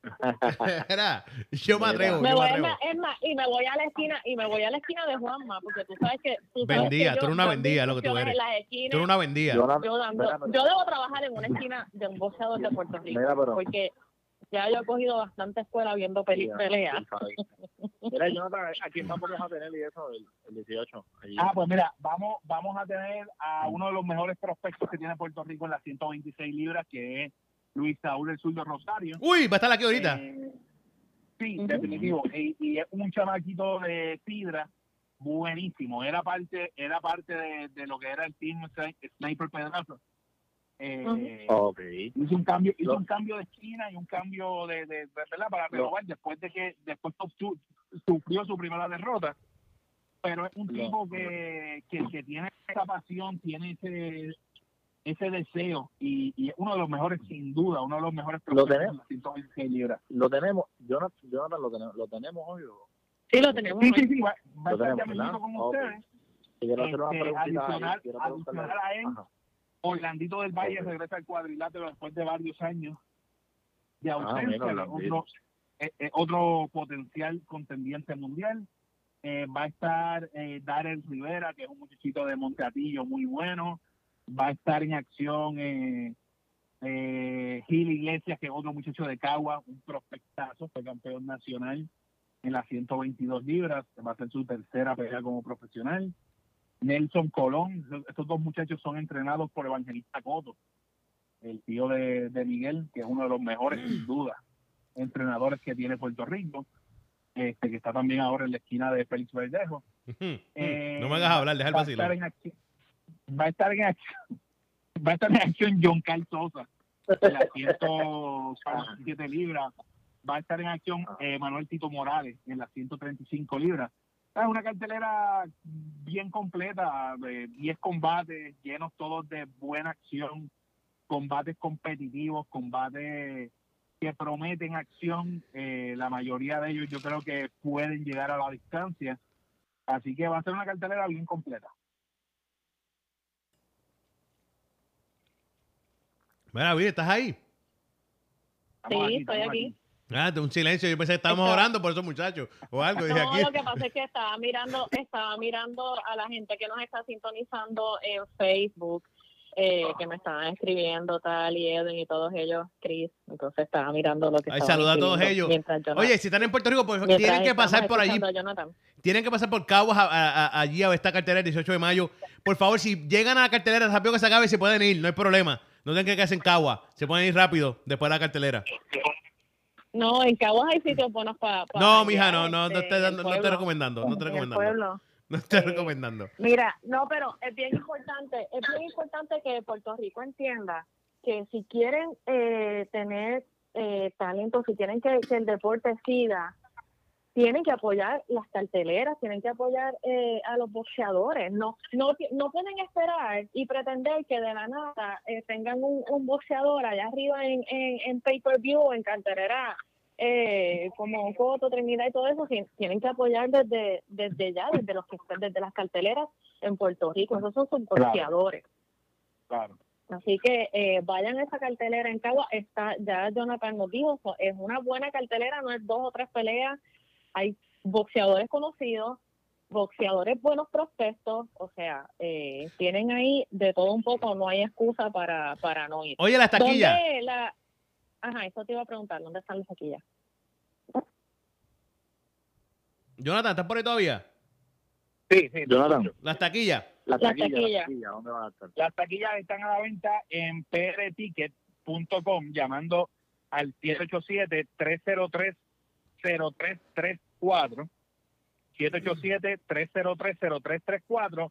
Era, yo me atrevo, Me yo me voy a, atrevo. es más, y me voy a la esquina, y me voy a la esquina de Juanma, porque tú sabes que tú sabes Vendía, que tú yo eres una vendida, lo que tú eres. esquinas, Tú eres una vendida. Yo, pero- yo debo trabajar en una esquina de un boxeador de Puerto Rico, Mira, pero- porque ya yo he cogido bastante escuela viendo peli- peleas. Mira, Jonathan, ¿a quién vamos a tener y eso el, el 18? Allí. Ah, pues mira, vamos, vamos a tener a uno de los mejores prospectos que tiene Puerto Rico en las 126 libras, que es Luis Saúl el Sur de Rosario. Uy, va a estar aquí ahorita. Eh, sí, definitivo. Y, y es un chamaquito de Sidra buenísimo. Era parte, era parte de, de lo que era el team Sni- Sniper Pedrazo. Eh, hizo un cambio, hizo un cambio de esquina y un cambio de, de, de- ¿verdad? para renovar después de que después su- sufrió su primera derrota. Pero es un tipo que, que, que tiene esa pasión, tiene ese ese deseo y, y es uno de los mejores sin duda, uno de los mejores Lo tenemos. en las 126 libras. Lo tenemos, Jonathan, Jonathan lo tenemos, lo tenemos hoy. o- Sí, lo tenemos. Sí, hoy. sí, sí, va, va a Lo estar tenemos, con ustedes. Y quiero hacer una Este, adicional- adicional a él, Ajá. Orlandito del Valle regresa al cuadrilátero después de varios años de Ah, ausencia. mira, Orlandito. otro, eh, eh, otro potencial contendiente mundial. Eh, va a estar Darel Rivera, que es un muchachito de Monteatillo muy bueno. Va a estar en acción eh, eh, Gil Iglesias, que es otro muchacho de Cagua, un prospectazo, fue campeón nacional en las 122 libras. Va a ser su tercera pelea como profesional. Nelson Colón, estos dos muchachos son entrenados por Evangelista Coto, el tío de, de Miguel, que es uno de los mejores, sin duda, entrenadores que tiene Puerto Rico, este que está también ahora en la esquina de Félix Verdejo. Eh, no me hagas hablar, deja el va a estar vacilo. en acción, va a estar en acción, va a estar en acción John Carl Sosa, en las 107 libras. Va a estar en acción eh, Manuel Tito Morales en las 135 libras. Es una cartelera bien completa, de 10 combates llenos todos de buena acción, combates competitivos, combates que prometen acción. Eh, la mayoría de ellos yo creo que pueden llegar a la distancia. Así que va a ser una cartelera bien completa. Mira, ¿estás ahí? Estamos Sí, aquí, estoy aquí. Ah, un silencio. Yo pensé que estábamos Está- orando por esos muchachos o algo. Dije No, aquí. lo que pasa es que estaba mirando, estaba mirando a la gente que nos está sintonizando en Facebook, eh, que me estaban escribiendo tal y Edwin y todos ellos, Chris. Entonces estaba mirando lo que Ay, estaban saluda a todos ellos. Oye, si están en Puerto Rico, pues tienen que pasar por allí. Tienen que pasar por Caguas a- a- a- allí a ver esta cartelera el 18 de mayo. Por favor, si llegan a la cartelera rápido que se acabe, se pueden ir, no hay problema. No tienen que quedarse en Caguas. Se pueden ir rápido después de la cartelera. No, en Caguas hay sitios buenos para. No, mija, no, no, no estoy, dando- no estoy recomendando. No estoy recomendando. No estoy Eh, recomendando. Mira, no, pero es bien importante, es bien importante que Puerto Rico entienda que si quieren eh, tener eh, talento, si quieren que, que el deporte siga, tienen que apoyar las carteleras, tienen que apoyar eh, a los boxeadores. No, no, no pueden esperar y pretender que de la nada eh, tengan un, un boxeador allá arriba en, en, en pay-per-view, en cartelera, eh, como Coto, Trinidad y todo eso, tien- tienen que apoyar desde, desde ya, desde los que están, desde las carteleras en Puerto Rico. Esos son sus Claro. boxeadores. Claro. Así que eh, vayan a esa cartelera en Cagua. Está, ya Jonathan nos dijo, es una buena cartelera, no es dos o tres peleas. Hay boxeadores conocidos, boxeadores buenos prospectos, o sea, eh, tienen ahí de todo un poco, no hay excusa para, para no ir. Oye, las taquillas. ¿Dónde la... Ajá, eso te iba a preguntar, ¿dónde están las taquillas? Jonathan, ¿estás por ahí todavía? Sí, sí. Jonathan, Las taquillas. las Las taquillas, taquillas. las taquillas, ¿dónde van a estar? Las taquillas están a la venta en prticket.com llamando al 787-303-0334, 787-303-0334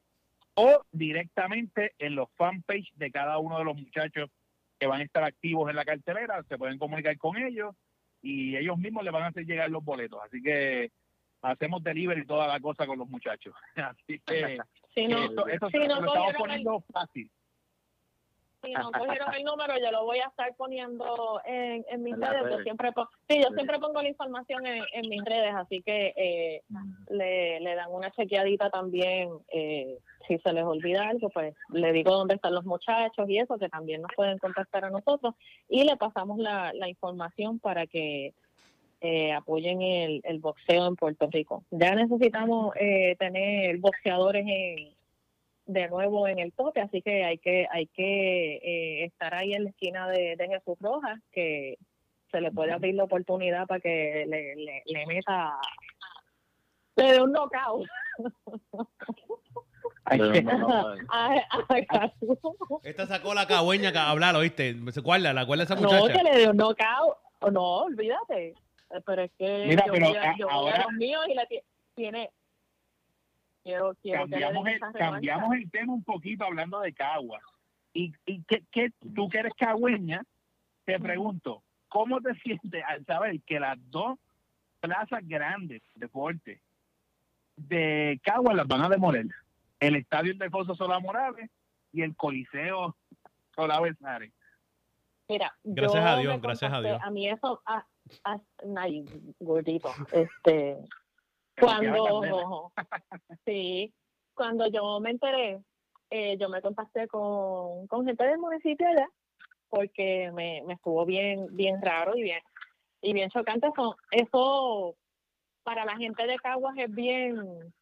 o directamente en los fanpage de cada uno de los muchachos que van a estar activos en la cartelera, se pueden comunicar con ellos y ellos mismos le van a hacer llegar los boletos. Así que hacemos delivery toda la cosa con los muchachos. Así que Si no, esto, esto si no lo estamos el- poniendo fácil. Si no cogieron el número, yo lo voy a estar poniendo en, en mis redes. Yo siempre, sí, yo Sí. siempre pongo la información en, en mis redes, así que eh, le, le dan una chequeadita también. Eh, si se les olvida algo, pues le digo dónde están los muchachos y eso, que también nos pueden contactar a nosotros. Y le pasamos la, la información para que eh, apoyen el, el boxeo en Puerto Rico. Ya necesitamos eh, tener boxeadores en, de nuevo en el tope, así que hay que hay que eh, estar ahí en la esquina de, de Jesús Rojas, que se le puede abrir la oportunidad para que le, le, le meta, le dé un knockout Ay, no, no, no. Esta sacó la cagüeña a hablar, ¿oíste? ¿Se acuerda? ¿La acuerda esa No, muchacha? que le dé un knockout, no, olvídate, pero es que Mira, yo, pero voy a, a- yo voy a ahora- los míos y ti- tiene, quiero, quiero cambiamos el, cambiamos tema un poquito hablando de Cagua. Y, y que, que tú que eres cagüeña, te pregunto, ¿cómo te sientes al saber que las dos plazas grandes de deporte de Cagua las van a demoler? El estadio Ildefonso Solá Morales y el Coliseo Solá Besares. Mira, Gracias yo a Dios, gracias a Dios. A mí eso, ah, ah, ay, gordito, este, cuando, sí, cuando yo me enteré, eh, yo me contacté con, con gente del municipio allá, porque me, me estuvo bien, bien raro y bien, y bien chocante. Eso, eso para la gente de Caguas es bien,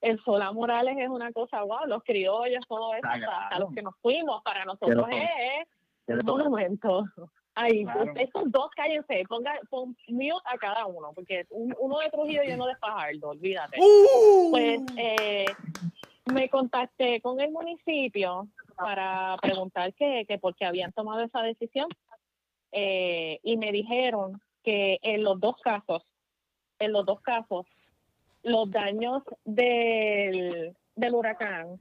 el Solá Morales es una cosa, wow, los criollos, todo eso, hasta los que nos fuimos, para nosotros es, Pero- un momento. Ay, Claro. son dos, cállense, ponga, pon mute a cada uno, porque un- uno de Trujillo y uno de Fajardo, olvídate. ¡Uh! Pues eh, me contacté con el municipio para preguntar que, que por qué habían tomado esa decisión eh, y me dijeron que en los dos casos, en los dos casos, los daños del, del huracán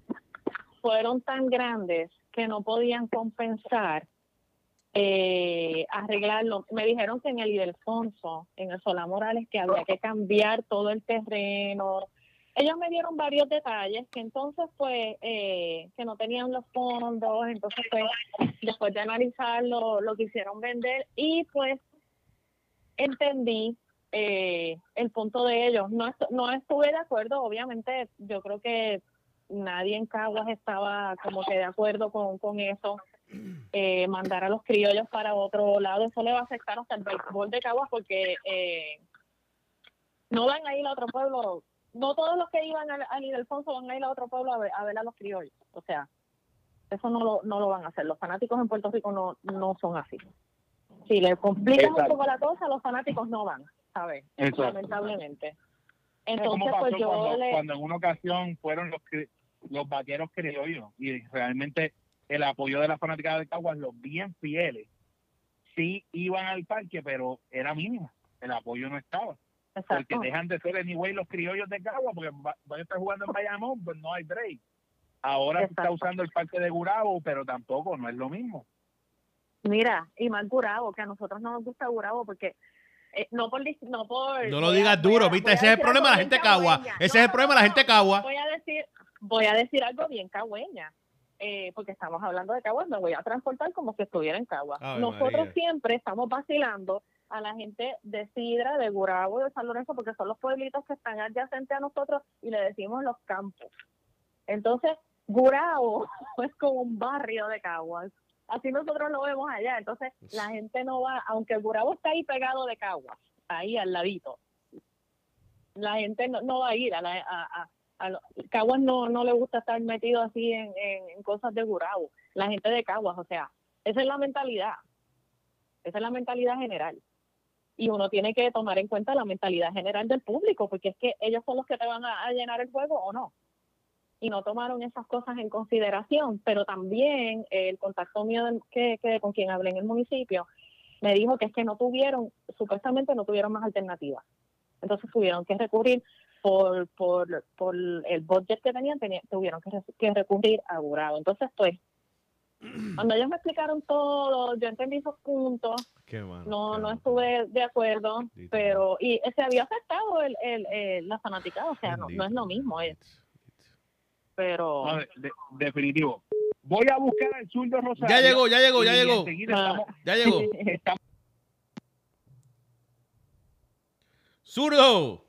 fueron tan grandes que no podían compensar eh, arreglarlo. Me dijeron que en el Ildefonso, en el Solá Morales, que había que cambiar todo el terreno. Ellos me dieron varios detalles que entonces pues eh, que no tenían los fondos, entonces pues después de analizarlo lo quisieron vender y pues entendí eh, el punto de ellos. No, no estuve de acuerdo, obviamente yo creo que nadie en Caguas estaba como que de acuerdo con, con eso. Eh, mandar a los criollos para otro lado, eso le va a afectar hasta el béisbol de Caguas porque eh, no van a ir a otro pueblo, no todos los que iban al, al Ildefonso van a ir a otro pueblo a ver, a ver a los criollos, o sea, eso no lo, no lo van a hacer, los fanáticos en Puerto Rico no, no son así. Si le complicas un poco la cosa, los fanáticos no van, ¿sabes? Exacto. Lamentablemente. Entonces, pues yo cuando, le... cuando en una ocasión fueron los cri- los vaqueros criollos y realmente el apoyo de la fanática de Caguas, los bien fieles, sí iban al parque, pero era mínimo. El apoyo no estaba. Porque dejan de ser anyway los criollos de Caguas, porque va- van a estar jugando en Bayamón, pues no hay break. Ahora se está usando el parque de Gurabo, pero tampoco, no es lo mismo. Mira, y más Gurabo, que a nosotros no nos gusta Gurabo porque eh, no por no por No lo digas a- duro, ¿viste? Ese es el problema de la gente cagua. Ese No, es el problema de la gente cagua. Voy a decir voy a decir algo bien cagüeña. Eh, porque estamos hablando de Caguas, me voy a transportar como si estuviera en Caguas. Nosotros María. siempre estamos vacilando a la gente de Sidra, de Gurabo, de San Lorenzo, porque son los pueblitos que están adyacentes a nosotros y le decimos los campos. Entonces, Gurabo es como un barrio de Caguas. Así nosotros lo vemos allá. Entonces, la gente no va, aunque Gurabo está ahí pegado de Caguas, ahí al ladito, la gente no, no va a ir a la... A, a- Caguas no, no le gusta estar metido así en, en- cosas de Gurabo. La gente de Caguas, o sea, esa es la mentalidad. Esa es la mentalidad general. Y uno tiene que tomar en cuenta la mentalidad general del público, porque es que ellos son los que te van a, llenar el juego o no. Y no tomaron esas cosas en consideración. Pero también el contacto mío del- que con quien hablé en el municipio me dijo que es que no tuvieron, supuestamente no tuvieron más alternativas. Entonces tuvieron que recurrir por, por, por el budget que tenían, tenía- tuvieron que, re- que recurrir a Gurabo. Entonces, pues, Cuando ellos me explicaron todo, yo entendí esos puntos, Qué bueno. no qué no estuve de acuerdo, Bendito. pero y se había afectado el, el, el- la fanaticada, o sea, no, no es lo mismo, es, bendito. pero No, de- de- definitivo. Voy a buscar al zurdo Rosario. Ya llegó, ya llegó, ya llegó. Ah. estamos- Ya llegó. estamos ¡Zurdo!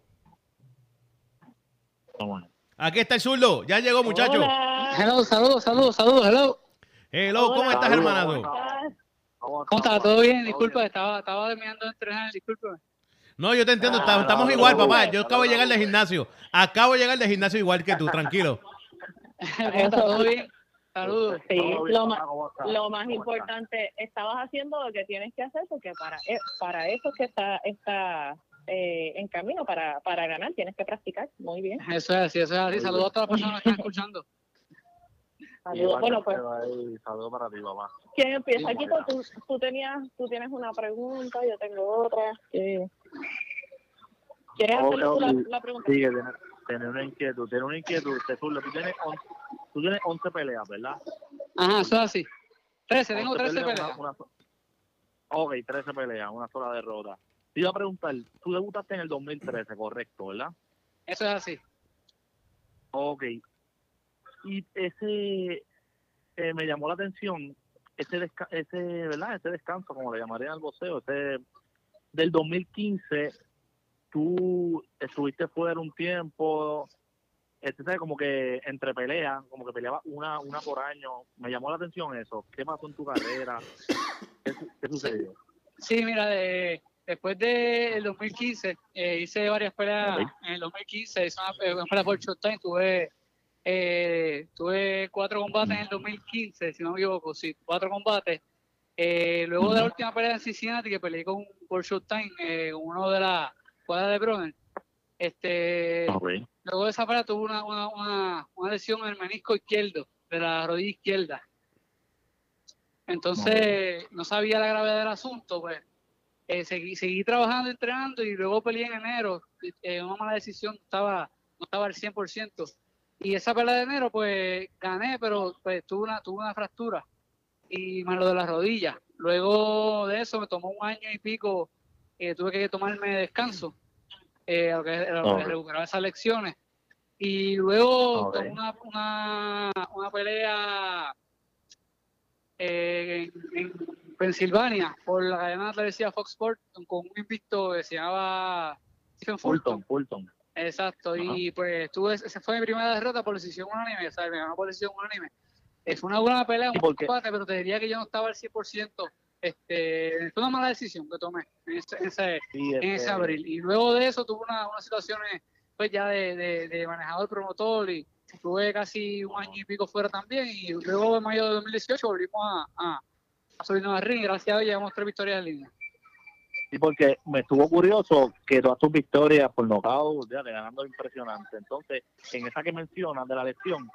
Vamos. Aquí está el zurdo. Ya llegó, muchacho. Hola. Hello, saludos, saludos, saludos, hello. Hello, ¿cómo Hola. estás? ¿cómo estás? ¿Cómo está? ¿Todo bien? Disculpa, estaba, estaba terminando de entrenar, disculpa. No, yo te entiendo, Ah, estamos no, igual, no, papá. Yo no, acabo de llegar no. del gimnasio. Acabo de llegar del gimnasio igual que tú, tranquilo. ¿Todo bien? Saludos. Sí, lo, papá, ma- ¿cómo estás? lo más ¿Cómo estás? importante, estabas haciendo lo que tienes que hacer porque para e- para eso es que está está eh, en camino para, para ganar, tienes que practicar. Muy bien. Eso es así, eso es así. Saludos a todas las personas que están escuchando. Saludos. Bueno, pues, Saludos para ti, papá. ¿quién empieza? Sí, Kiko, tú, tú, tenías, tú tienes una pregunta, yo tengo otra. ¿Qué- ¿Quieres hacerle tú la, la pregunta? Sí, que tiene, tiene una inquietud, tiene una inquietud. Te zurdo, tú tienes 11, tú tienes 11 peleas, ¿verdad? Ajá, eso es así. 13, tengo 11 13 una- peleas. una so- ok, 13 peleas, una sola derrota. Te iba a preguntar, tú debutaste en el 2013, correcto, ¿verdad? Eso es así. Ok. Y ese eh, me llamó la atención, ese, desca- ese, ¿verdad? Ese descanso, como le llamarían al boxeo, ese del 2015, tú estuviste fuera un tiempo, este, ¿sabes? como que entre peleas, como que peleaba una, una por año. Me llamó la atención eso. ¿Qué pasó en tu carrera? ¿Qué, su- qué sucedió? Sí, mira, de- después del 2015 eh, hice varias peleas. En el 2015 hice una, eh, una pelea por Showtime. Tuve, eh, tuve cuatro combates en el 2015, si no me equivoco, sí, cuatro combates. Eh, luego de la última pelea en Cincinnati, que peleé con por Showtime, eh, con uno de la cuadra de Broner, este, luego de esa pelea tuve una, una, una, una lesión en el menisco izquierdo, de la rodilla izquierda. Entonces, no sabía la gravedad del asunto, pues eh, seguí, seguí trabajando, entrenando y luego peleé en enero. Eh, una mala decisión, estaba, no estaba al 100%. Y esa pelea de enero, pues gané, pero pues, tuve, una, tuve una fractura y más lo de las rodillas. Luego de eso me tomó un año y pico, eh, tuve que tomarme descanso, eh, a lo que, lo que recuperar esas lecciones. Y luego tomé una, una, una pelea eh, en, en Pensilvania por la cadena de televisiva Fox Sports con un invicto que se llamaba Stephen Fulton. Fulton, Fulton. Exacto, y pues tuve, esa fue mi primera derrota por decisión unánime, sea, me ganó por decisión unánime. Eh, fue una buena pelea, un combate, pero te diría que yo no estaba al 100%. Este, fue una mala decisión que tomé en ese, en ese, Sí, en ese este, abril. Y luego de eso tuve una- unas situaciones pues ya de, de, de manejador promotor y tuve casi un año y pico fuera también. Y luego en mayo de 2018 volvimos a, a, a subirnos al ring y gracias a Dios llevamos tres victorias en línea. Sí, porque me estuvo curioso que todas tus victorias por nocaut, ya, de ganando impresionante. Entonces, en esa que mencionas de la lesión,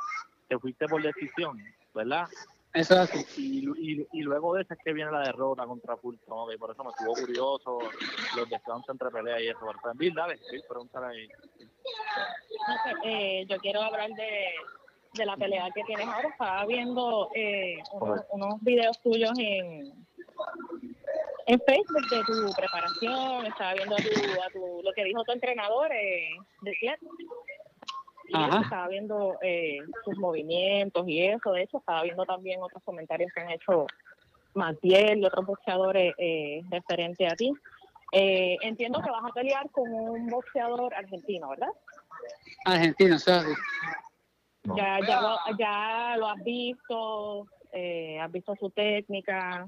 te fuiste por decisión, ¿verdad? Eso es así. Y, y, y luego de esa es que viene la derrota contra Fulton, ok, por eso me estuvo curioso los descansos entre peleas y eso. Pero Bill, dale, sí, pregúntale ahí. No sé, eh, yo quiero hablar de, de la pelea que tienes ahora. Estaba viendo eh, unos, unos videos tuyos en, en Facebook de tu preparación. Estaba viendo a tu, a tu, lo que dijo tu entrenador eh, de. Y Ajá. estaba viendo eh, tus movimientos y eso. De hecho, estaba viendo también otros comentarios que han hecho Matiel y otros boxeadores eh, referente a ti. Eh, entiendo que vas a pelear con un boxeador argentino, ¿verdad? Argentina, eso es así. No. Ya, ya, lo, ya lo has visto, eh, has visto su técnica.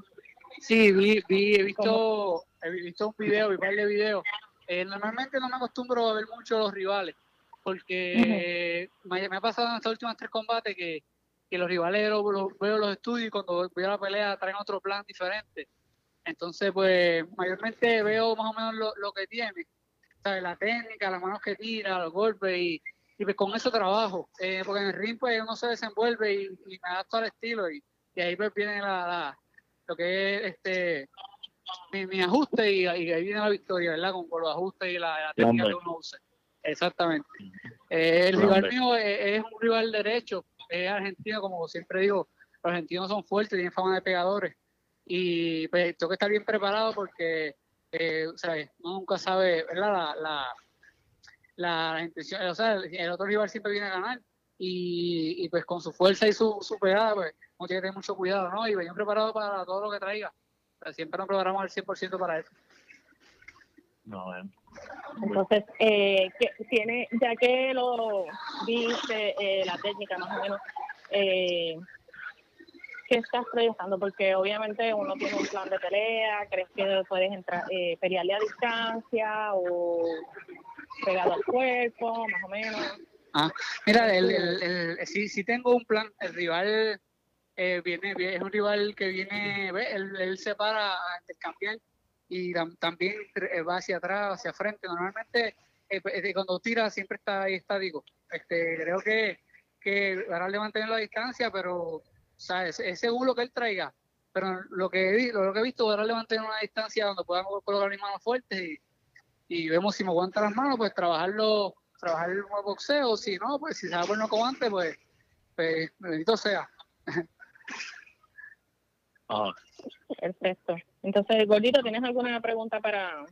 Sí, vi, vi, he visto, he visto un video, vi un par de videos. Eh, normalmente no me acostumbro a ver mucho los rivales, porque me, me ha pasado en estos últimos tres combates que, que los rivales los, los- veo los estudios y cuando voy a la pelea traen otro plan diferente. Entonces, pues, mayormente veo más o menos lo, lo que tiene, ¿sabes? La técnica, las manos que tira, los golpes y, y pues con eso trabajo. Eh, porque en el ring, pues, uno se desenvuelve y, y me adapto al estilo y, y ahí pues viene la, la- lo que es este mi, mi ajuste y, y ahí viene la victoria, ¿verdad? Con, con los ajustes y la, la técnica Hombre. que uno use. Exactamente. Eh, el rival mío es, es un rival derecho, es argentino, como siempre digo, los argentinos son fuertes, tienen fama de pegadores. Y pues tengo que estar bien preparado porque, eh, ¿sabes? Uno nunca sabe, ¿verdad? La, la, la intención, o sea, el otro rival siempre viene a ganar. Y, y pues con su fuerza y su, su pegada, pues uno tiene que tener mucho cuidado, ¿no? Y venir preparado para todo lo que traiga. Siempre nos preparamos al 100% para eso. No, eh. Entonces, eh, que tiene, ya que lo viste, eh, la técnica más o menos, eh, ¿qué estás proyectando? Porque obviamente uno tiene un plan de pelea, ¿crees que puedes entrar, eh, pelearle a distancia o pegado al cuerpo, más o menos? Ah, mira, el, el, el- sí, sí tengo un plan. El rival eh, viene, vie- es un rival que viene, ve, él, él se para a intercambiar y tam- también eh, va hacia atrás, hacia frente. Normalmente eh, pues, cuando tira siempre está ahí estático. Este, creo que, que hará de mantener la distancia, pero ¿sabes? es según lo que él traiga. Pero lo que lo que he visto, darle mantener una distancia donde puedan colocar mis manos fuertes y, y vemos si me aguanta las manos, pues trabajarlo, trabajar el boxeo, si no, pues si se va por no como antes, pues, pues bendito sea. Perfecto. Entonces, Gordito, ¿tienes alguna pregunta para, para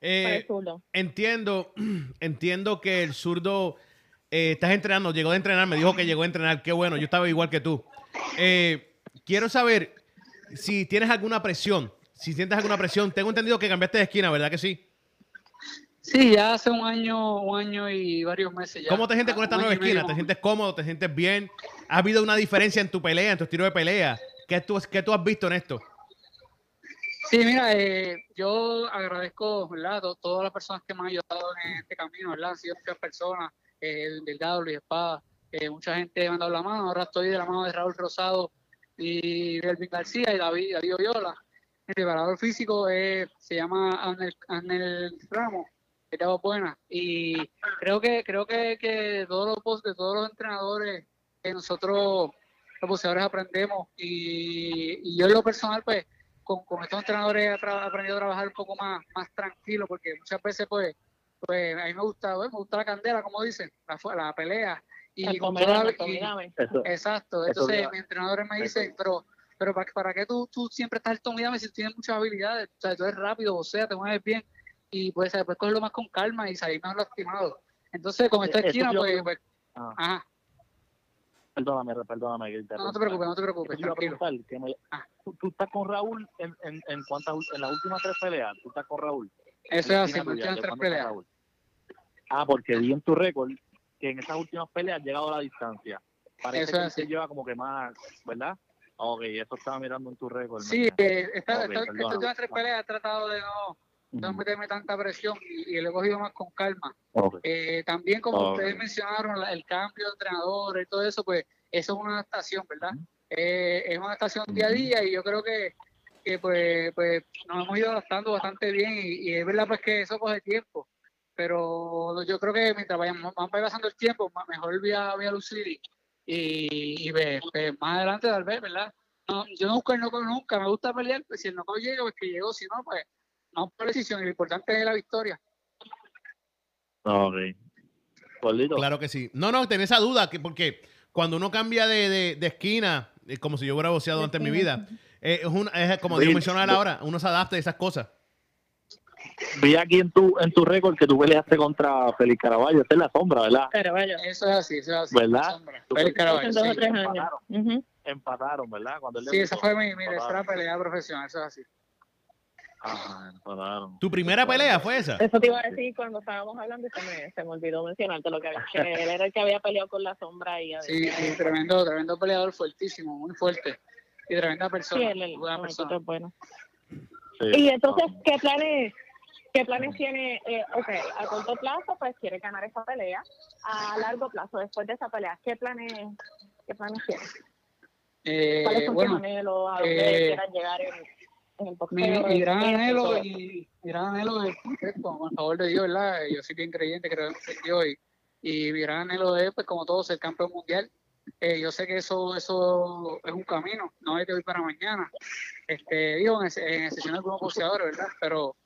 Eh, el zurdo? entiendo, entiendo que el zurdo eh, estás entrenando, llegó de entrenar, me dijo que llegó a entrenar, qué bueno, yo estaba igual que tú. Eh, quiero saber si tienes alguna presión, si sientes alguna presión. Tengo entendido que cambiaste de esquina, ¿verdad que sí? Sí, ya hace un año, un año y varios meses ya. ¿Cómo te sientes con esta nueva esquina? ¿Te sientes cómodo? ¿Te sientes bien? ¿Ha habido una diferencia en tu pelea, en tu estilo de pelea? ¿Qué tú, qué tú has visto en esto? Sí, mira, eh, yo agradezco, ¿verdad? To- todas las personas que me han ayudado en este camino, ¿verdad? Han sido muchas personas, eh, Delgado, Luis Espada, eh, mucha gente me ha dado la mano. Ahora estoy de la mano de Raúl Rosado y Elvin García y David, David Oyola. El preparador físico eh, se llama Anel, Anel Ramos, hago buena. Y creo que creo que, que todos los pos- de todos los entrenadores que nosotros los boxeadores aprendemos y, y yo en lo personal pues con, con estos entrenadores he aprendido a trabajar un poco más, más tranquilo, porque muchas veces, pues, pues a mí me gusta, pues, me gusta la candela, como dicen, la, la pelea. Y El con la- y- exacto, entonces mis entrenadores me eso dicen, pero pero ¿para, para qué tú, tú siempre estás al tomidame si tienes muchas habilidades? O sea, tú eres rápido, o sea, te mueves bien y puedes, puedes cogerlo más con calma y salir menos lastimado. Entonces, con esta Eso esquina, pues, pues, ah, ajá, perdóname, perdóname. que no, no te preocupes, no te preocupes, preguntar, que me- Ah. ¿tú, tú estás con Raúl en, en, en, cuántas, en las últimas tres peleas? ¿Tú estás con Raúl? Eso es así, últimas ¿de tres peleas. Raúl? Ah, porque vi en tu récord que en esas últimas peleas has llegado a la distancia. Parece Eso que es se así. lleva como que más, ¿verdad? Ok, eso estaba mirando en tu récord. Sí, eh, esta, esta- estas últimas tres peleas he tratado de no, no meterme tanta presión y, y lo he cogido más con calma. Eh, también, como ustedes mencionaron, el cambio de entrenador y todo eso, pues eso es una adaptación, ¿verdad? Eh, es una adaptación día a día y yo creo que, que pues, pues nos hemos ido adaptando bastante bien y, y es verdad pues que eso coge tiempo. Pero yo creo que mientras vayamos, vamos pasando el tiempo, mejor voy a, voy a lucir y, y, pues, pues, más adelante tal vez, ¿verdad? No, yo no busco el nunca, me gusta pelear, pues si el knockout llega, pues que llegó, si no, pues no por decisión, lo importante es la victoria. Ok. Gordito, Claro que sí. No, no, tenés esa duda, que porque cuando uno cambia de, de- de esquina, es como si yo hubiera boxeado antes en mi vida, eh, es, una- es como Dios sí. ahora, uno se adapta a esas cosas. Vi aquí en tu en tu récord que tú peleaste contra Félix Caraballo. Esta es la sombra, ¿verdad? Caraballo. Eso es así, eso es así. ¿Verdad? Félix Caraballo, sí. empataron. Ujú. Empataron, ¿verdad? Cuando él Sí, esa fue mi, mi tercera pelea profesional, eso es así. Ajá, empataron. ¿Tu primera pelea fue esa? Eso te iba a decir cuando estábamos hablando y se me, se me olvidó mencionarte lo que, había- que él era el que había peleado con la sombra y Sí, sí, tremendo, tremendo peleador, fuertísimo, muy fuerte. Y tremenda Sí, persona, él, él, buena persona. bueno. Sí. Y entonces, ¿qué planes, qué planes tiene? Eh, ok, a corto plazo, pues quiere ganar esa pelea. A largo plazo, después de esa pelea, ¿qué planes, qué planes tiene? Eh, ¿Cuáles son bueno, tus anhelos? ¿A dónde eh, quieran llegar en, en el boxeo? mi, mi gran el anhelo y mi gran anhelo es esto, con el favor de Dios, ¿verdad? Yo soy bien creyente, creo en Dios y, y mi gran anhelo es, pues como todos, ser campeón mundial. Eh, yo sé que eso eso es un camino, no es de hoy para mañana. Este, digo, en, en excepción de algunos boxeadores, ¿verdad? Pero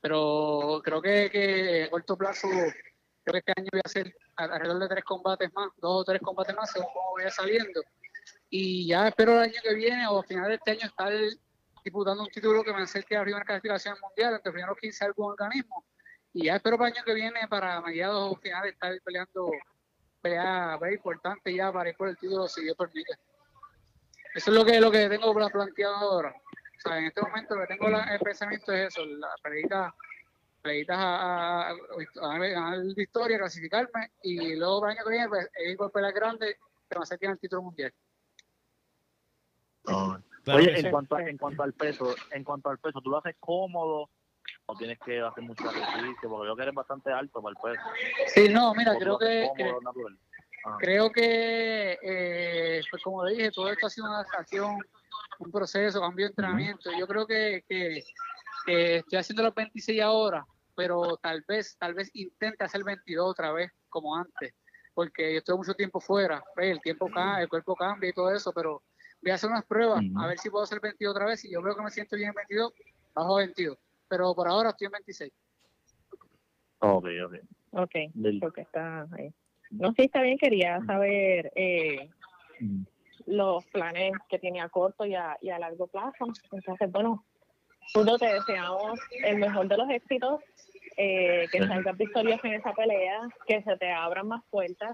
pero creo que, que a corto plazo, creo que este año voy a hacer alrededor de tres combates más, dos o tres combates más, según cómo vaya saliendo. y ya espero el año que viene o a finales de este año estar disputando un título que me acerque a la primera clasificación mundial entre los primeros 15 algún organismo y ya espero para el año que viene para mediados o finales estar peleando pelea, importante ya para ir por el título si Dios permite. Eso es lo que lo que tengo pla- planteado ahora. O sea, en este momento lo que tengo la- el pensamiento es eso, la peleita, peleitas a, a, a, a ganar victoria, clasificarme y luego para el año que viene pues, ir por peleas grandes que me acerquen al título mundial. Claro Oye, que en sí. cuanto, a, en cuanto al peso, en cuanto al peso, ¿tú lo haces cómodo o tienes que hacer mucho ejercicio? Porque yo que eres bastante alto para el peso. Sí, no, mira, ¿O tú creo que, cómodo, que- creo que eh, pues como le dije, todo esto ha sido una adaptación, un proceso, cambio de entrenamiento. Yo creo que, que, que estoy haciendo los 26 ahora, pero tal vez, tal vez intente hacer 22 otra vez, como antes, porque yo estoy mucho tiempo fuera, pues, el tiempo cambia, el cuerpo cambia y todo eso, pero voy a hacer unas pruebas, a ver si puedo hacer 22 otra vez, si yo veo que me siento bien en 22, bajo a 22, pero por ahora estoy en 26. Ok, ok. Ok, Del- porque está ahí. No, sí, está bien, quería saber eh. Los planes que tiene a corto y a, y a largo plazo. Entonces, bueno, Zurdo, te deseamos el mejor de los éxitos, eh, que Sí. salgas victorioso en esa pelea, que se te abran más puertas.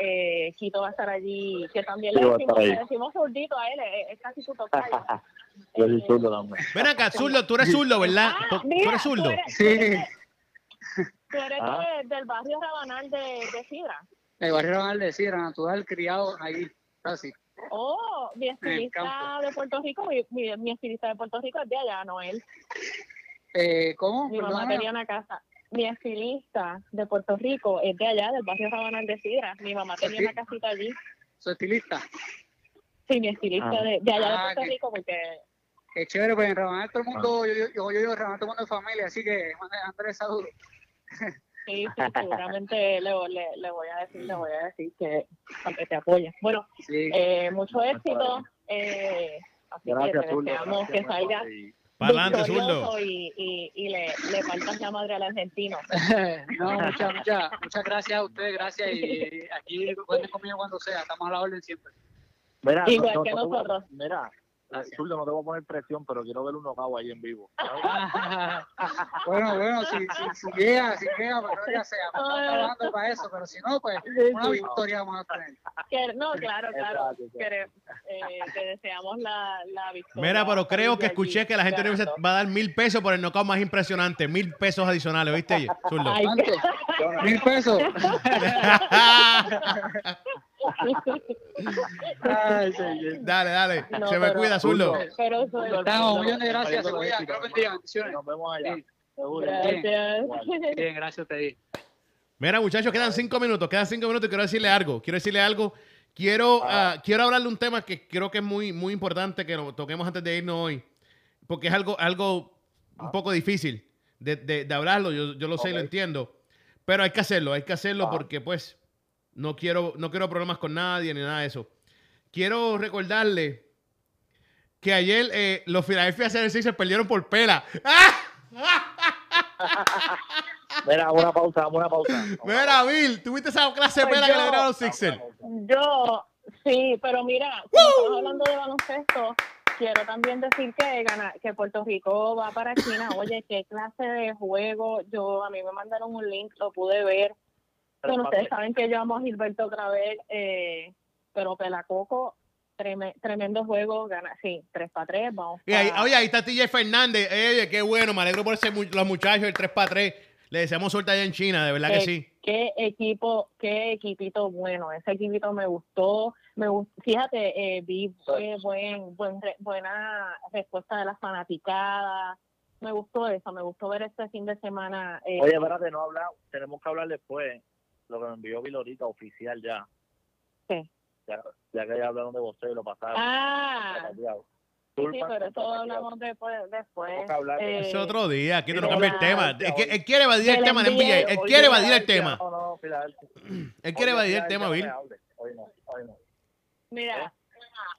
Eh, Quito va a estar allí, que también Sí, le decimos, le decimos zurdito a él, es, es casi su tocayo. Yo soy zurdo también. Ven acá, zurdo, tú eres zurdo, ¿verdad? Ah, ¿Tú, eres zurdo? Sí, tú eres Ah. de- del barrio Rabanal de, de Sidra. el barrio Rabanal de Sierra, natural, criado ahí, casi. Oh, mi estilista de Puerto Rico, mi, mi, mi estilista de Puerto Rico es de allá, Noel. Eh, ¿Cómo? Mi mamá tenía una casa. Mi estilista de Puerto Rico es de allá, del barrio Rabanal de Sidra. Mi mamá tenía una casita allí. Soy estilista. Sí, mi estilista Ah. de, de allá Ah, de Puerto que- Rico, porque Qué chévere, pues en Rabanal todo el Ah. mundo, yo, yo, yo, yo, Rabanal todo el mundo es familia, así que Andrés, saludos. sí, sí, seguramente le, le, le voy a decir, le voy a decir que, que te apoye. Bueno, Sí. eh, mucho éxito. Eh, así Gracias, que te deseamos que salga y- Para adelante, victorioso zurdo. y, y, y le, le faltas la madre al argentino. no, muchas, muchas, muchas gracias a ustedes, gracias. Y aquí cuenten conmigo cuando sea, estamos a la orden siempre. Mira, Igual no- que no nosotros. Mira, Gracias. zurdo, no te voy a poner presión, pero quiero ver uno cabo ahí en vivo. bueno, bueno, si, si, si llega, si llega, pues no ya sea, estamos trabajando para eso, pero si no, pues una victoria vamos a tener. Que- no, claro, claro. Que, eh, te deseamos la, la victoria. Mira, pero creo que escuché que la gente va a dar mil pesos por el knockout más impresionante. Mil pesos adicionales, ¿viste, ¿Cuánto? ¿Mil pesos? Ay, señor. dale, dale. No, Se me pero- cuida, zurdo. Pero eso es- Estamos, un millón de gracias, se Nos vemos allá. Sí. Seguro. Gracias. Bien, gracias a ustedes. Mira, muchachos, quedan cinco minutos. Quedan cinco minutos y quiero decirle algo. Quiero decirle algo. Quiero, ah, quiero hablarle un tema que creo que es muy, muy importante que lo toquemos antes de irnos hoy. Porque es algo, algo un poco difícil de, de- de hablarlo. Yo, yo lo sé y lo entiendo. Pero hay que hacerlo, hay que hacerlo Ah. porque, pues, no quiero, no quiero problemas con nadie ni nada de eso. Quiero recordarle que ayer eh, los Philadelphia 76 perdieron por pela. ¡Ah! Mira, una pausa, una pausa. Mira, Bill, ¿tuviste esa clase de Pues pela que le dieron a los Sixers? Yo, sí, pero mira, estamos hablando de baloncesto, quiero también decir que gana, que Puerto Rico va para China. Oye, qué clase de juego. Yo, a mí me mandaron un link, lo pude ver. Bueno, ustedes saben que yo amo a Gilberto otra vez, eh, pero Pelacoco, treme- tremendo juego, gana, sí, 3 para 3, vamos. Y ahí- oye, ahí está TJ Fernández. Eh, Oye, qué bueno. Me alegro por ese mu- los muchachos, el 3 para 3. Le deseamos suerte allá en China, de verdad que sí. Qué equipo, qué equipito bueno. Ese equipito me gustó. Me gust- Fíjate, eh, vi eh, buen, buen re- buena respuesta de las fanaticadas. Me gustó eso, me gustó ver este fin de semana. eh, Oye, espérate, no habla, tenemos que hablar después. Lo que me envió Vilorita, oficial ya. ¿Qué? Ya, ya que ya hablaron de vos y lo pasaron. ah, sí, pero eso disculpa, hablamos después. después. Eh, Es otro día. Aquí no de cambia el tema. Él quiere evadir el tema. Él quiere evadir el tema. Él quiere evadir el tema, Bill. me hable. Hoy no, hoy no. Mira,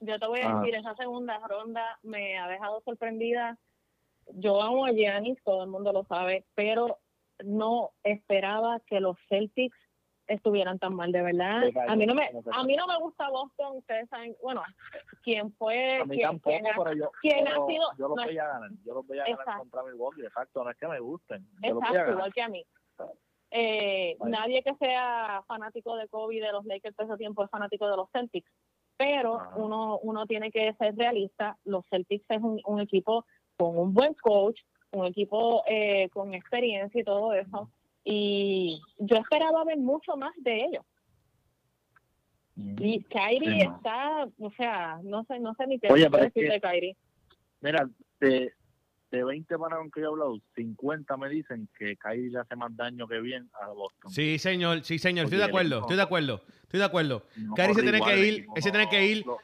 yo te voy a decir, esa segunda ronda me ha dejado sorprendida. Yo amo a Giannis, todo el mundo lo sabe, pero no esperaba que los Celtics estuvieran tan mal, de verdad. Cayó, A mí no me, a mí no me gusta Boston, ustedes saben, bueno, quién fue, A mí quién, tampoco, quién ha- pero yo, quién ha pero sido- yo los no, voy a ganar. Yo los voy a ganar Exacto. contra Milwaukee. Exacto, no es que me gusten. Yo Exacto, ganar. igual que a mí. Eh, Vale. Nadie que sea fanático de Kobe de los Lakers todo ese tiempo es fanático de los Celtics, pero Ajá. uno uno tiene que ser realista. Los Celtics es un, un equipo con un buen coach, un equipo eh, con experiencia y todo eso. Y yo esperaba ver mucho más de ellos. Y Kyrie Sí, está, o sea, no sé, no sé ni qué Oye, decir pero es de que- Kyrie. Mira, de, de 20 panas con que yo he hablado, 50 me dicen que Kyrie le hace más daño que bien a Boston. Sí, señor, sí, señor, estoy de acuerdo, estoy de acuerdo, estoy de acuerdo. No Kyrie se tiene igual que ir, equipo, ese tiene que ir. no,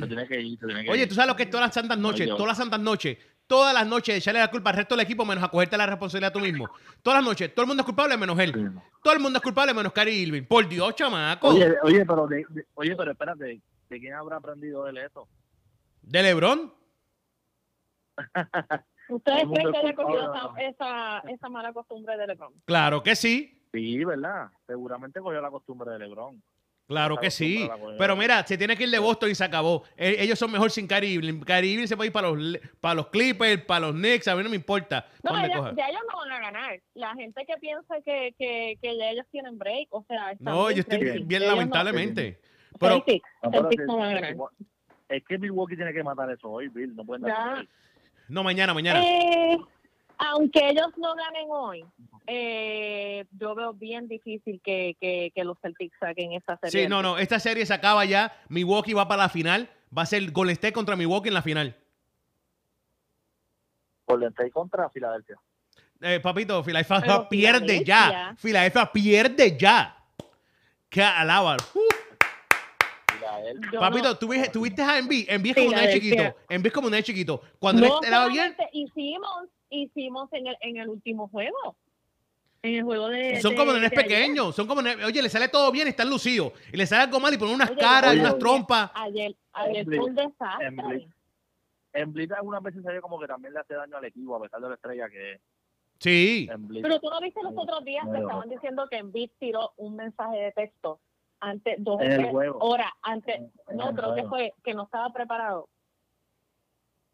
Se tiene que ir, se tiene que Oye, ir. tú sabes lo que es todas las santas noches, todas las santas noches, todas las noches echarle la culpa al resto del equipo menos a cogerte la responsabilidad tú mismo. Todas las noches, todo el mundo es culpable menos él. Sí. Todo el mundo es culpable menos Kyrie Irving. Por Dios, chamaco. Oye, oye, pero de, de- oye, pero espérate, ¿de quién habrá aprendido él eso? De LeBron. ¿Ustedes creen que haya cogido esa, esa, esa mala costumbre de LeBron? Claro que sí. Sí, ¿verdad? Seguramente cogió la costumbre de LeBron. Claro La que sí. Pero mira, se tiene que ir de Boston y se acabó. E- Ellos son mejor sin Kyrie Irving. Kyrie Irving se puede ir para los, para los Clippers, para los Knicks. A mí no me importa. No, ¿Dónde ya, ya ellos no van a ganar. La gente que piensa que, que, que ya ellos tienen break, o sea, están No, yo estoy bien, bien no- lamentablemente. Pero No, pero no van a ganar. Es que Milwaukee tiene que matar eso hoy, Bill. No pueden dar no, mañana, mañana. Eh, aunque ellos no ganen hoy, eh, yo veo bien difícil que, que, que los Celtics saquen esta serie. Sí, no, no. Esta serie se acaba ya. Milwaukee va para la final. Va a ser Golden State contra Milwaukee en la final. Golden State contra Filadelfia. Eh, papito, Filadelfia Pero pierde ya. Filadelfia. Pierde ya. Que alaba. Uh, papito, no- ¿tú viste, tú viste a Embiid? Embiid es como un chiquito. Es como un chiquito. Cuando no él estaba bien, hicimos, hicimos en el, en el último juego. En el juego de. son de- como nenes pequeños. Son como nenes- Oye, le sale todo bien y están lucidos. Y le sale algo mal y ponen unas Oye, caras oye, unas oye, trompas. Ayer, ayer fue un desastre. En Blitz algunas veces ve como que también le hace daño al equipo, a pesar de la estrella que es. Sí. En Blitz. Pero tú no viste los otros días que estaban diciendo que Embiid tiró un mensaje de texto antes, dos En horas antes. En No, creo que fue que no estaba preparado.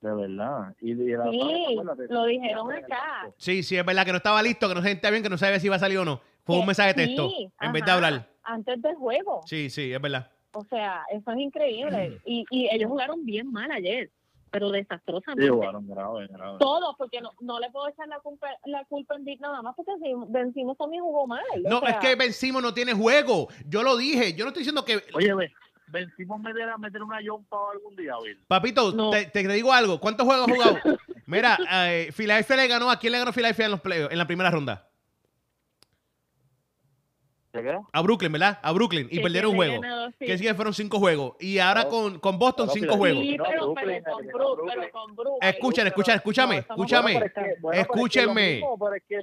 De verdad. Y, y la- Sí, lo dijeron acá. Sí, sí, es verdad que no estaba listo, que no se sentía bien, que no sabía si iba a salir o no. Fue un Que- mensaje de texto sí, en vez de hablar. Antes del juego. Sí, sí, es verdad. O sea, eso es increíble. Y, y ellos jugaron bien mal ayer, pero desastrosamente. Sí, jugaron grave, grave. Todos, porque no, no le puedo echar la culpa, la culpa en Embiid nada más porque si vencimos también jugó mal. o No, sea, es que Ben Simmons no tiene juego. Yo lo dije. Yo no estoy diciendo que. Oye, ve, vencimos meter, a meter una yompa algún día, Bill. Papito, No. te, te digo algo. ¿Cuántos juegos has jugado? Mira, eh, Philadelphia le ganó. ¿A quién le ganó Philadelphia en los playoffs, en la primera ronda? A Brooklyn, ¿verdad? A Brooklyn. Y perdieron un juego. sí. Que sí que fueron cinco juegos. Y ahora No. con, con Boston, No, cinco juegos. Pero, Brooklyn, pero con Brooklyn. pero con. Escuchen, escuchen, escúchame, escúchame. Escúchenme.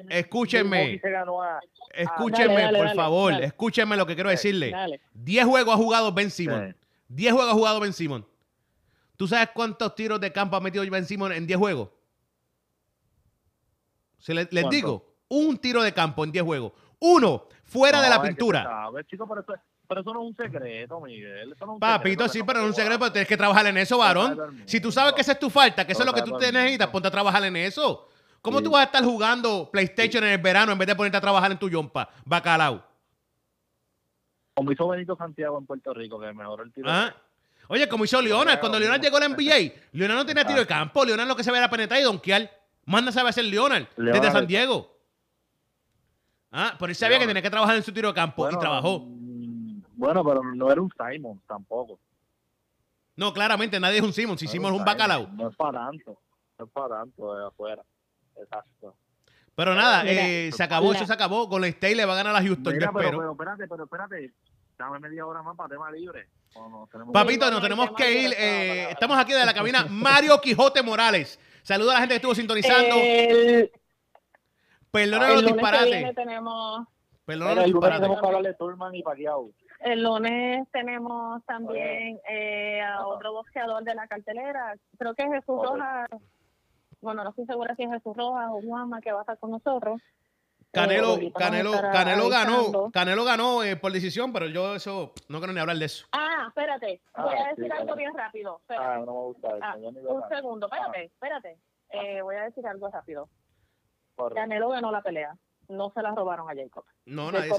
Escúchenme. Escúchenme, por favor. dale. Escúchenme lo que quiero decirle. Dale. 10 juegos ha jugado Ben Simmons. Sí. 10 juegos ha jugado Ben Simmons. ¿Tú sabes cuántos tiros de campo ha metido Ben Simmons en 10 juegos? Se le- les ¿Cuánto? digo, un tiro de campo en 10 juegos. Uno, fuera de la pintura. chico, pero, eso, pero eso no es un secreto, Miguel. Eso no es un Papito, secreto, sí, pero no es un se secreto, pero tienes que trabajar en eso, varón. Si tú sabes que esa es tu falta, que eso es lo que tú te necesitas, ponte a trabajar en eso. ¿Cómo Sí. tú vas a estar jugando PlayStation en el verano en vez de ponerte a trabajar en tu yompa? Bacalao. Como hizo Benito Santiago en Puerto Rico, que mejoró el tiro. ¿Ah? Oye, como hizo Leonard, cuando Leonard llegó a la NBA, Leonard no tenía tiro de campo, Leonard lo que se ve era penetrar y donkear. Manda sabe hacer Leonard, desde Leonard- San Diego. Ah, pero él sabía que tenía que trabajar en su tiro de campo y trabajó. mm, Bueno, pero no era un Simon tampoco. No, claramente nadie es un Simon, si No Simon es un bacalao. No es para tanto. No es para tanto de afuera. Exacto. Pero nada, Mira, eh, se acabó, la- eso se acabó. Con State le va a ganar a Houston, Mira, yo pero, espero. pero espérate, pero espérate. Dame media hora más para tema libre. No, no, tenemos- Papito, nos no, tenemos que ir. la- eh, estamos aquí de la cabina Mario Quijote Morales. Saluda a la gente que estuvo sintonizando. El, Perdona los disparates. tenemos Perdona los disparates. tenemos que hablar de Turman y Pacquiao. El lunes tenemos también eh, a otro boxeador de la cartelera. Creo que es Jesús. Rojas. Bueno, no estoy segura si es Jesús Rojas o Juanma que va a estar con nosotros. Canelo, nos Canelo, Canelo ganó, avisando. Canelo ganó eh, por decisión, pero yo eso no quiero ni hablar de eso. Ah, espérate. Voy Ah, a decir sí, algo claro. bien rápido. Ah, Espérate. no me gusta eso. Ah, un segundo. Espérate, espérate. Eh, voy a decir algo rápido. Canelo ganó la pelea. No se la robaron a Jacob. No, nadie,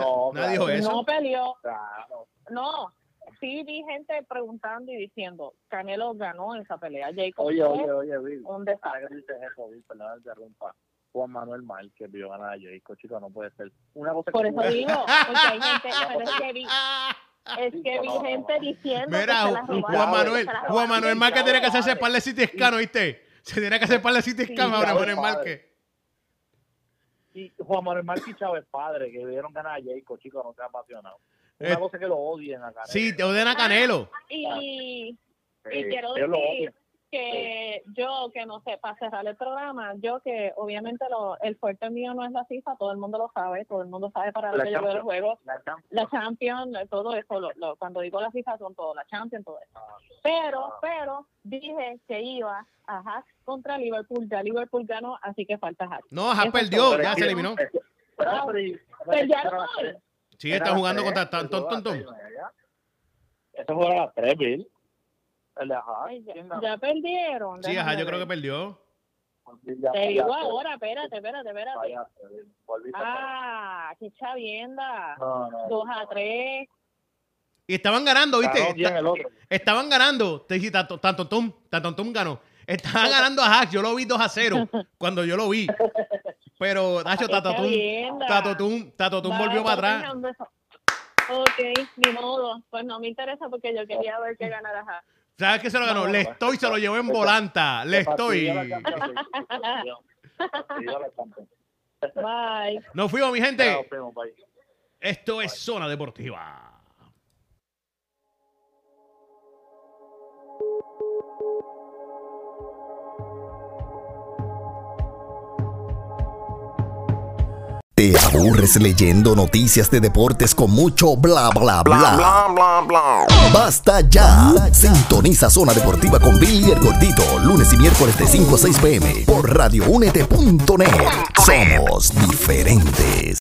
dijo eso. No peleó. Claro. No. Sí vi gente preguntando y diciendo, Canelo ganó esa pelea. Jacob Oye, oye, oye, Bill. que dices eso, Bill, perdón que interrumpa. Juan Manuel Márquez vio ganar a Jayco, chico, no puede ser. Una cosa Por que eso digo, porque hay gente, pero es que vi, es que vi gente diciendo Mira, que se la Juan Manuel, que Juan. Manuel Sí, Márquez tiene que hacerse par de ¿oíste? Se tiene que hacer par de CT scan Sí, ahora, Manuel padre. Márquez. Y Juan Manuel Márquez y Chávez padre, que vieron ganar a Jayco, chico, no se apasionado. Una Eh, cosa es que lo odien a Canelo. Sí, te odian a Canelo. Y, Sí, y quiero decir. Que yo, que no sé, para cerrar el programa, yo que obviamente lo, el fuerte mío no es la FIFA, todo el mundo lo sabe, todo el mundo sabe para lo que yo veo el juego, La Champions. la Champions, todo eso, lo, lo- cuando digo la FIFA son todo, la Champions, todo eso. Pero, pero dije que iba a Hack contra Liverpool, ya Liverpool ganó, así que falta Hack. No, Haas perdió, ya se eliminó. Sí, está jugando contra eso Tan Ton fue a Ton las Ton. tres y media. Eso fue a las tres, Bill. El de Haas. Ay, ya, perdieron. Sí, ajá, yo creo que perdió. Te digo ahora, espérate, espérate, espérate. fallaste, a Ah, qué chavienda. No, no. 2 a 3. Y estaban ganando, ¿viste? Estaban ganando. Te dije, tanto, tanto Tum, tanto Tum ganó. Estaban ganando a Hack. Yo lo vi 2 a 0 cuando yo lo vi. Pero, Nacho, Tato Tum, chavienda. Tato Tum, Tato Tum volvió para atrás. Ok, ni modo. Pues no me interesa porque yo quería ver que ganara Haas. ¿Sabes qué se lo ganó? No, Le no. estoy, se lo llevó en volanta. Le estoy. Bye. Nos fuimos, mi gente. Esto es Zona Deportiva. ¿Te aburres leyendo noticias de deportes con mucho bla bla bla? Basta ya. Sintoniza Zona Deportiva con Billy el Gordito, lunes y miércoles de 5 a 6 pm por radioúnete.net. Somos diferentes.